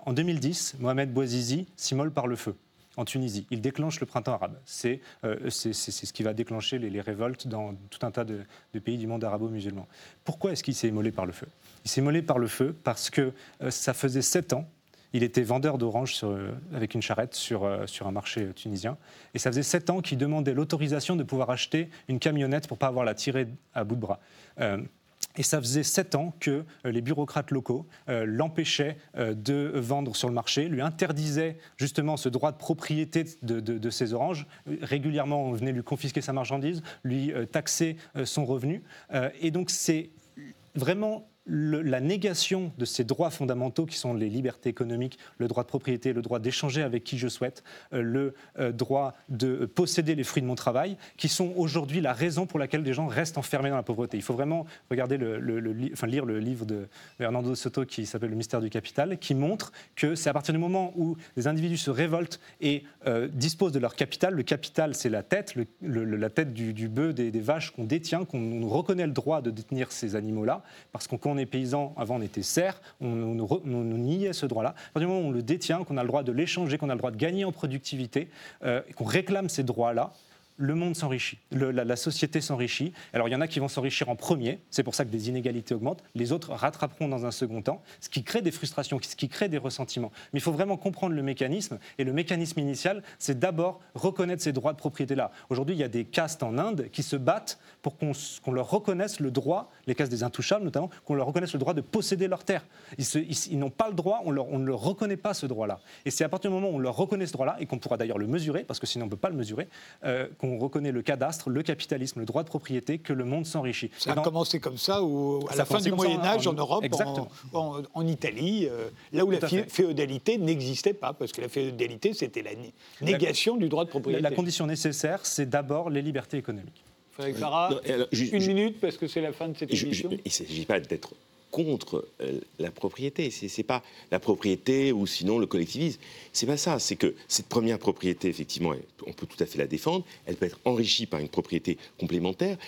En 2010, Mohamed Bouazizi s'immole par le feu en Tunisie. Il déclenche le printemps arabe. C'est euh, ce qui va déclencher les, les révoltes dans tout un tas de, de pays du monde arabo-musulman. Pourquoi est-ce qu'il s'est immolé par le feu? Il s'est immolé par le feu parce que euh, ça faisait sept ans. Il était vendeur d'oranges euh, avec une charrette sur, euh, sur un marché tunisien. Et ça faisait sept ans qu'il demandait l'autorisation de pouvoir acheter une camionnette pour pas avoir la tirée à bout de bras. Et ça faisait sept ans que les bureaucrates locaux l'empêchaient de vendre sur le marché, lui interdisaient justement ce droit de propriété de, de- de ces oranges. Régulièrement, on venait lui confisquer sa marchandise, lui taxer son revenu. Et donc, c'est vraiment la négation de ces droits fondamentaux qui sont les libertés économiques, le droit de propriété, le droit d'échanger avec qui je souhaite, euh, le euh, droit de posséder les fruits de mon travail, qui sont aujourd'hui la raison pour laquelle des gens restent enfermés dans la pauvreté. Il faut vraiment regarder enfin, lire le livre de Fernando Soto qui s'appelle Le mystère du capital, qui montre que c'est à partir du moment où les individus se révoltent et euh, disposent de leur capital, le capital c'est la tête, la tête du, bœuf, des, vaches qu'on détient, qu'on reconnaît le droit de détenir ces animaux-là, parce qu'on on est paysan, avant on était serf, on, nous niait ce droit-là. À partir du moment où on le détient, qu'on a le droit de l'échanger, qu'on a le droit de gagner en productivité, euh, qu'on réclame ces droits-là, le monde s'enrichit, la, société s'enrichit. Alors il y en a qui vont s'enrichir en premier, c'est pour ça que des inégalités augmentent, les autres rattraperont dans un second temps, ce qui crée des frustrations, ce qui crée des ressentiments. Mais il faut vraiment comprendre le mécanisme, et le mécanisme initial, c'est d'abord reconnaître ces droits de propriété-là. Aujourd'hui, il y a des castes en Inde qui se battent pour qu'on leur reconnaisse le droit, les castes des intouchables notamment, qu'on leur reconnaisse le droit de posséder leurs terres. Ils, n'ont pas le droit, on, leur, on, ne leur reconnaît pas ce droit-là. Et c'est à partir du moment où on leur reconnaît ce droit-là, et qu'on pourra d'ailleurs le mesurer, parce que sinon on ne peut pas le mesurer, euh, on reconnaît le cadastre, le capitalisme, le droit de propriété, que le monde s'enrichit. Ça a commencé comme ça à la fin du Moyen Âge en, Europe, en, Italie, euh, là où la féodalité n'existait pas, parce que la féodalité c'était la négation du droit de propriété. La, condition nécessaire, c'est d'abord les libertés économiques. Frédéric Farah, une minute parce que c'est la fin de cette émission. il ne s'agit pas d'être contre euh, la propriété. C'est n'est pas la propriété ou sinon le collectivisme. C'est pas ça. C'est que cette première propriété, effectivement, on peut tout à fait la défendre. Elle peut être enrichie par une propriété complémentaire.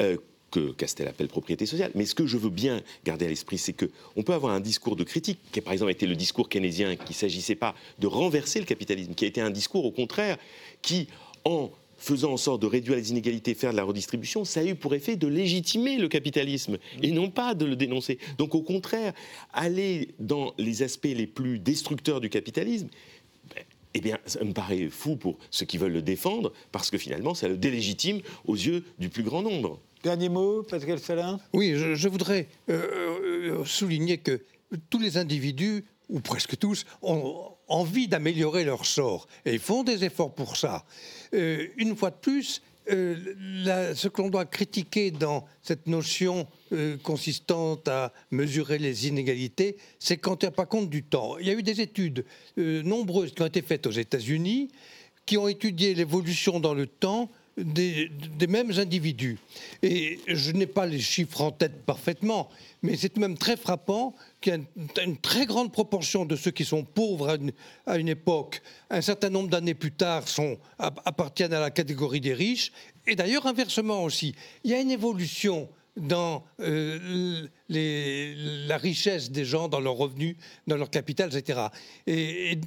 Euh, que Castel appelle propriété sociale. Mais ce que je veux bien garder à l'esprit, c'est qu'on peut avoir un discours de critique, qui a par exemple été le discours keynésien, qui ne s'agissait pas de renverser le capitalisme, qui a été un discours au contraire qui, en faisant en sorte de réduire les inégalités, faire de la redistribution, ça a eu pour effet de légitimer le capitalisme et non pas de le dénoncer. Donc au contraire, aller dans les aspects les plus destructeurs du capitalisme, eh bien, ça me paraît fou pour ceux qui veulent le défendre, parce que finalement, ça le délégitime aux yeux du plus grand nombre. Dernier mot, Pascal Salin? Oui, je, voudrais euh, euh, souligner que tous les individus, ou presque tous, ont envie d'améliorer leur sort et font des efforts pour ça. Euh, une fois de plus, euh, ce que l'on doit critiquer dans cette notion euh, consistant à mesurer les inégalités, c'est il n'y a pas compte du temps. Il y a eu des études nombreuses qui ont été faites aux États-Unis qui ont étudié l'évolution dans le temps des, mêmes individus. Et je n'ai pas les chiffres en tête parfaitement, mais c'est même très frappant qu'il y a une, très grande proportion de ceux qui sont pauvres à une, époque, un certain nombre d'années plus tard, sont, appartiennent à la catégorie des riches. Et d'ailleurs, inversement aussi, il y a une évolution dans euh, la richesse des gens, dans leurs revenus, dans leur capital, etc. Et,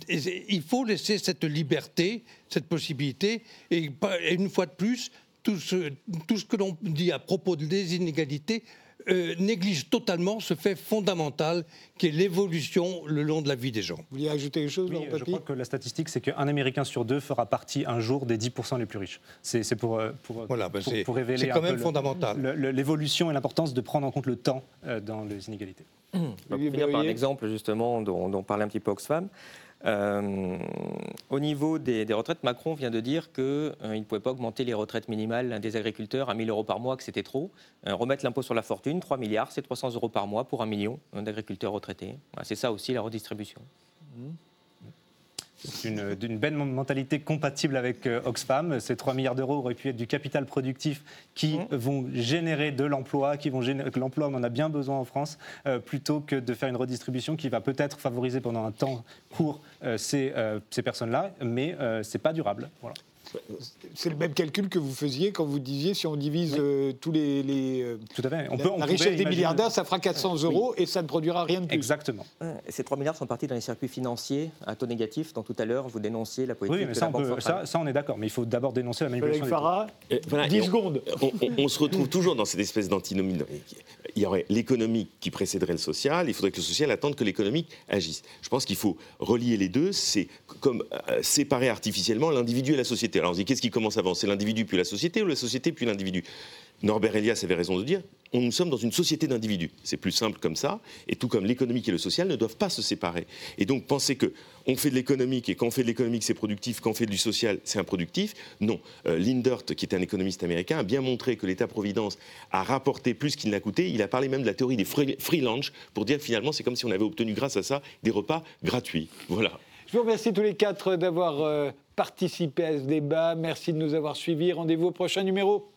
il faut laisser cette liberté, cette possibilité, et, une fois de plus, tout ce, tout ce que l'on dit à propos des inégalités euh, néglige totalement ce fait fondamental qui est l'évolution le long de la vie des gens. Vous vouliez ajouter quelque chose, oui, Je crois que la statistique, c'est qu'un Américain sur deux fera partie un jour des 10% les plus riches. C'est pour, euh, pour, voilà, ben pour, révéler C'est quand même fondamental. L'évolution et l'importance de prendre en compte le temps euh, dans les inégalités. Mmh. Pour finir par un exemple justement dont, dont parlait un petit peu Oxfam, euh, au niveau des, retraites, Macron vient de dire qu'il euh, ne pouvait pas augmenter les retraites minimales des agriculteurs à 1000 euros par mois, que c'était trop. Euh, remettre l'impôt sur la fortune, 3 milliards, c'est 300 euros par mois pour un million d'agriculteurs retraités. c'est ça aussi la redistribution. Mmh. C'est une, belle mentalité compatible avec euh, Oxfam. Ces 3 milliards d'euros auraient pu être du capital productif qui mmh. vont générer de l'emploi, qui vont générer que l'emploi, on en a bien besoin en France, euh, plutôt que de faire une redistribution qui va peut-être favoriser pendant un temps court euh, ces, ces personnes-là, mais ce n'est pas durable. Voilà. C'est le même calcul que vous faisiez quand vous disiez si on divise euh, tous les, les euh, Tout à fait. On la, peut, la richesse des milliardaires, ça fera 400 euros et ça ne produira rien de plus. Exactement. ces 3 milliards sont partis dans les circuits financiers à taux négatif, dont tout à l'heure vous dénonciez la politique oui, mais ça, on peut, ça, ça, on est d'accord, mais il faut d'abord dénoncer la manipulation. Farah, 10 secondes. On, se retrouve toujours dans cette espèce d'antinomie. Il y aurait l'économique qui précéderait le social, il faudrait que le social attende que l'économique agisse. Je pense qu'il faut relier les deux, c'est comme euh, séparer artificiellement l'individu et la société. Alors on se dit qu'est-ce qui commence avant C'est l'individu puis la société ou la société puis l'individu? Norbert Elias avait raison de dire nous sommes dans une société d'individus. C'est plus simple comme ça. Et tout comme l'économique et le social ne doivent pas se séparer. Et donc penser que on fait de l'économique et quand on fait de l'économique c'est productif, quand on fait du social c'est improductif, non. Euh, Lindert, qui est un économiste américain, a bien montré que l'État-providence a rapporté plus qu'il n'a coûté. Il a parlé même de la théorie des free, free lunch pour dire que finalement c'est comme si on avait obtenu grâce à ça des repas gratuits. Voilà. Je vous remercie tous les quatre d'avoir euh, participé à ce débat. Merci de nous avoir suivis. Rendez-vous au prochain numéro.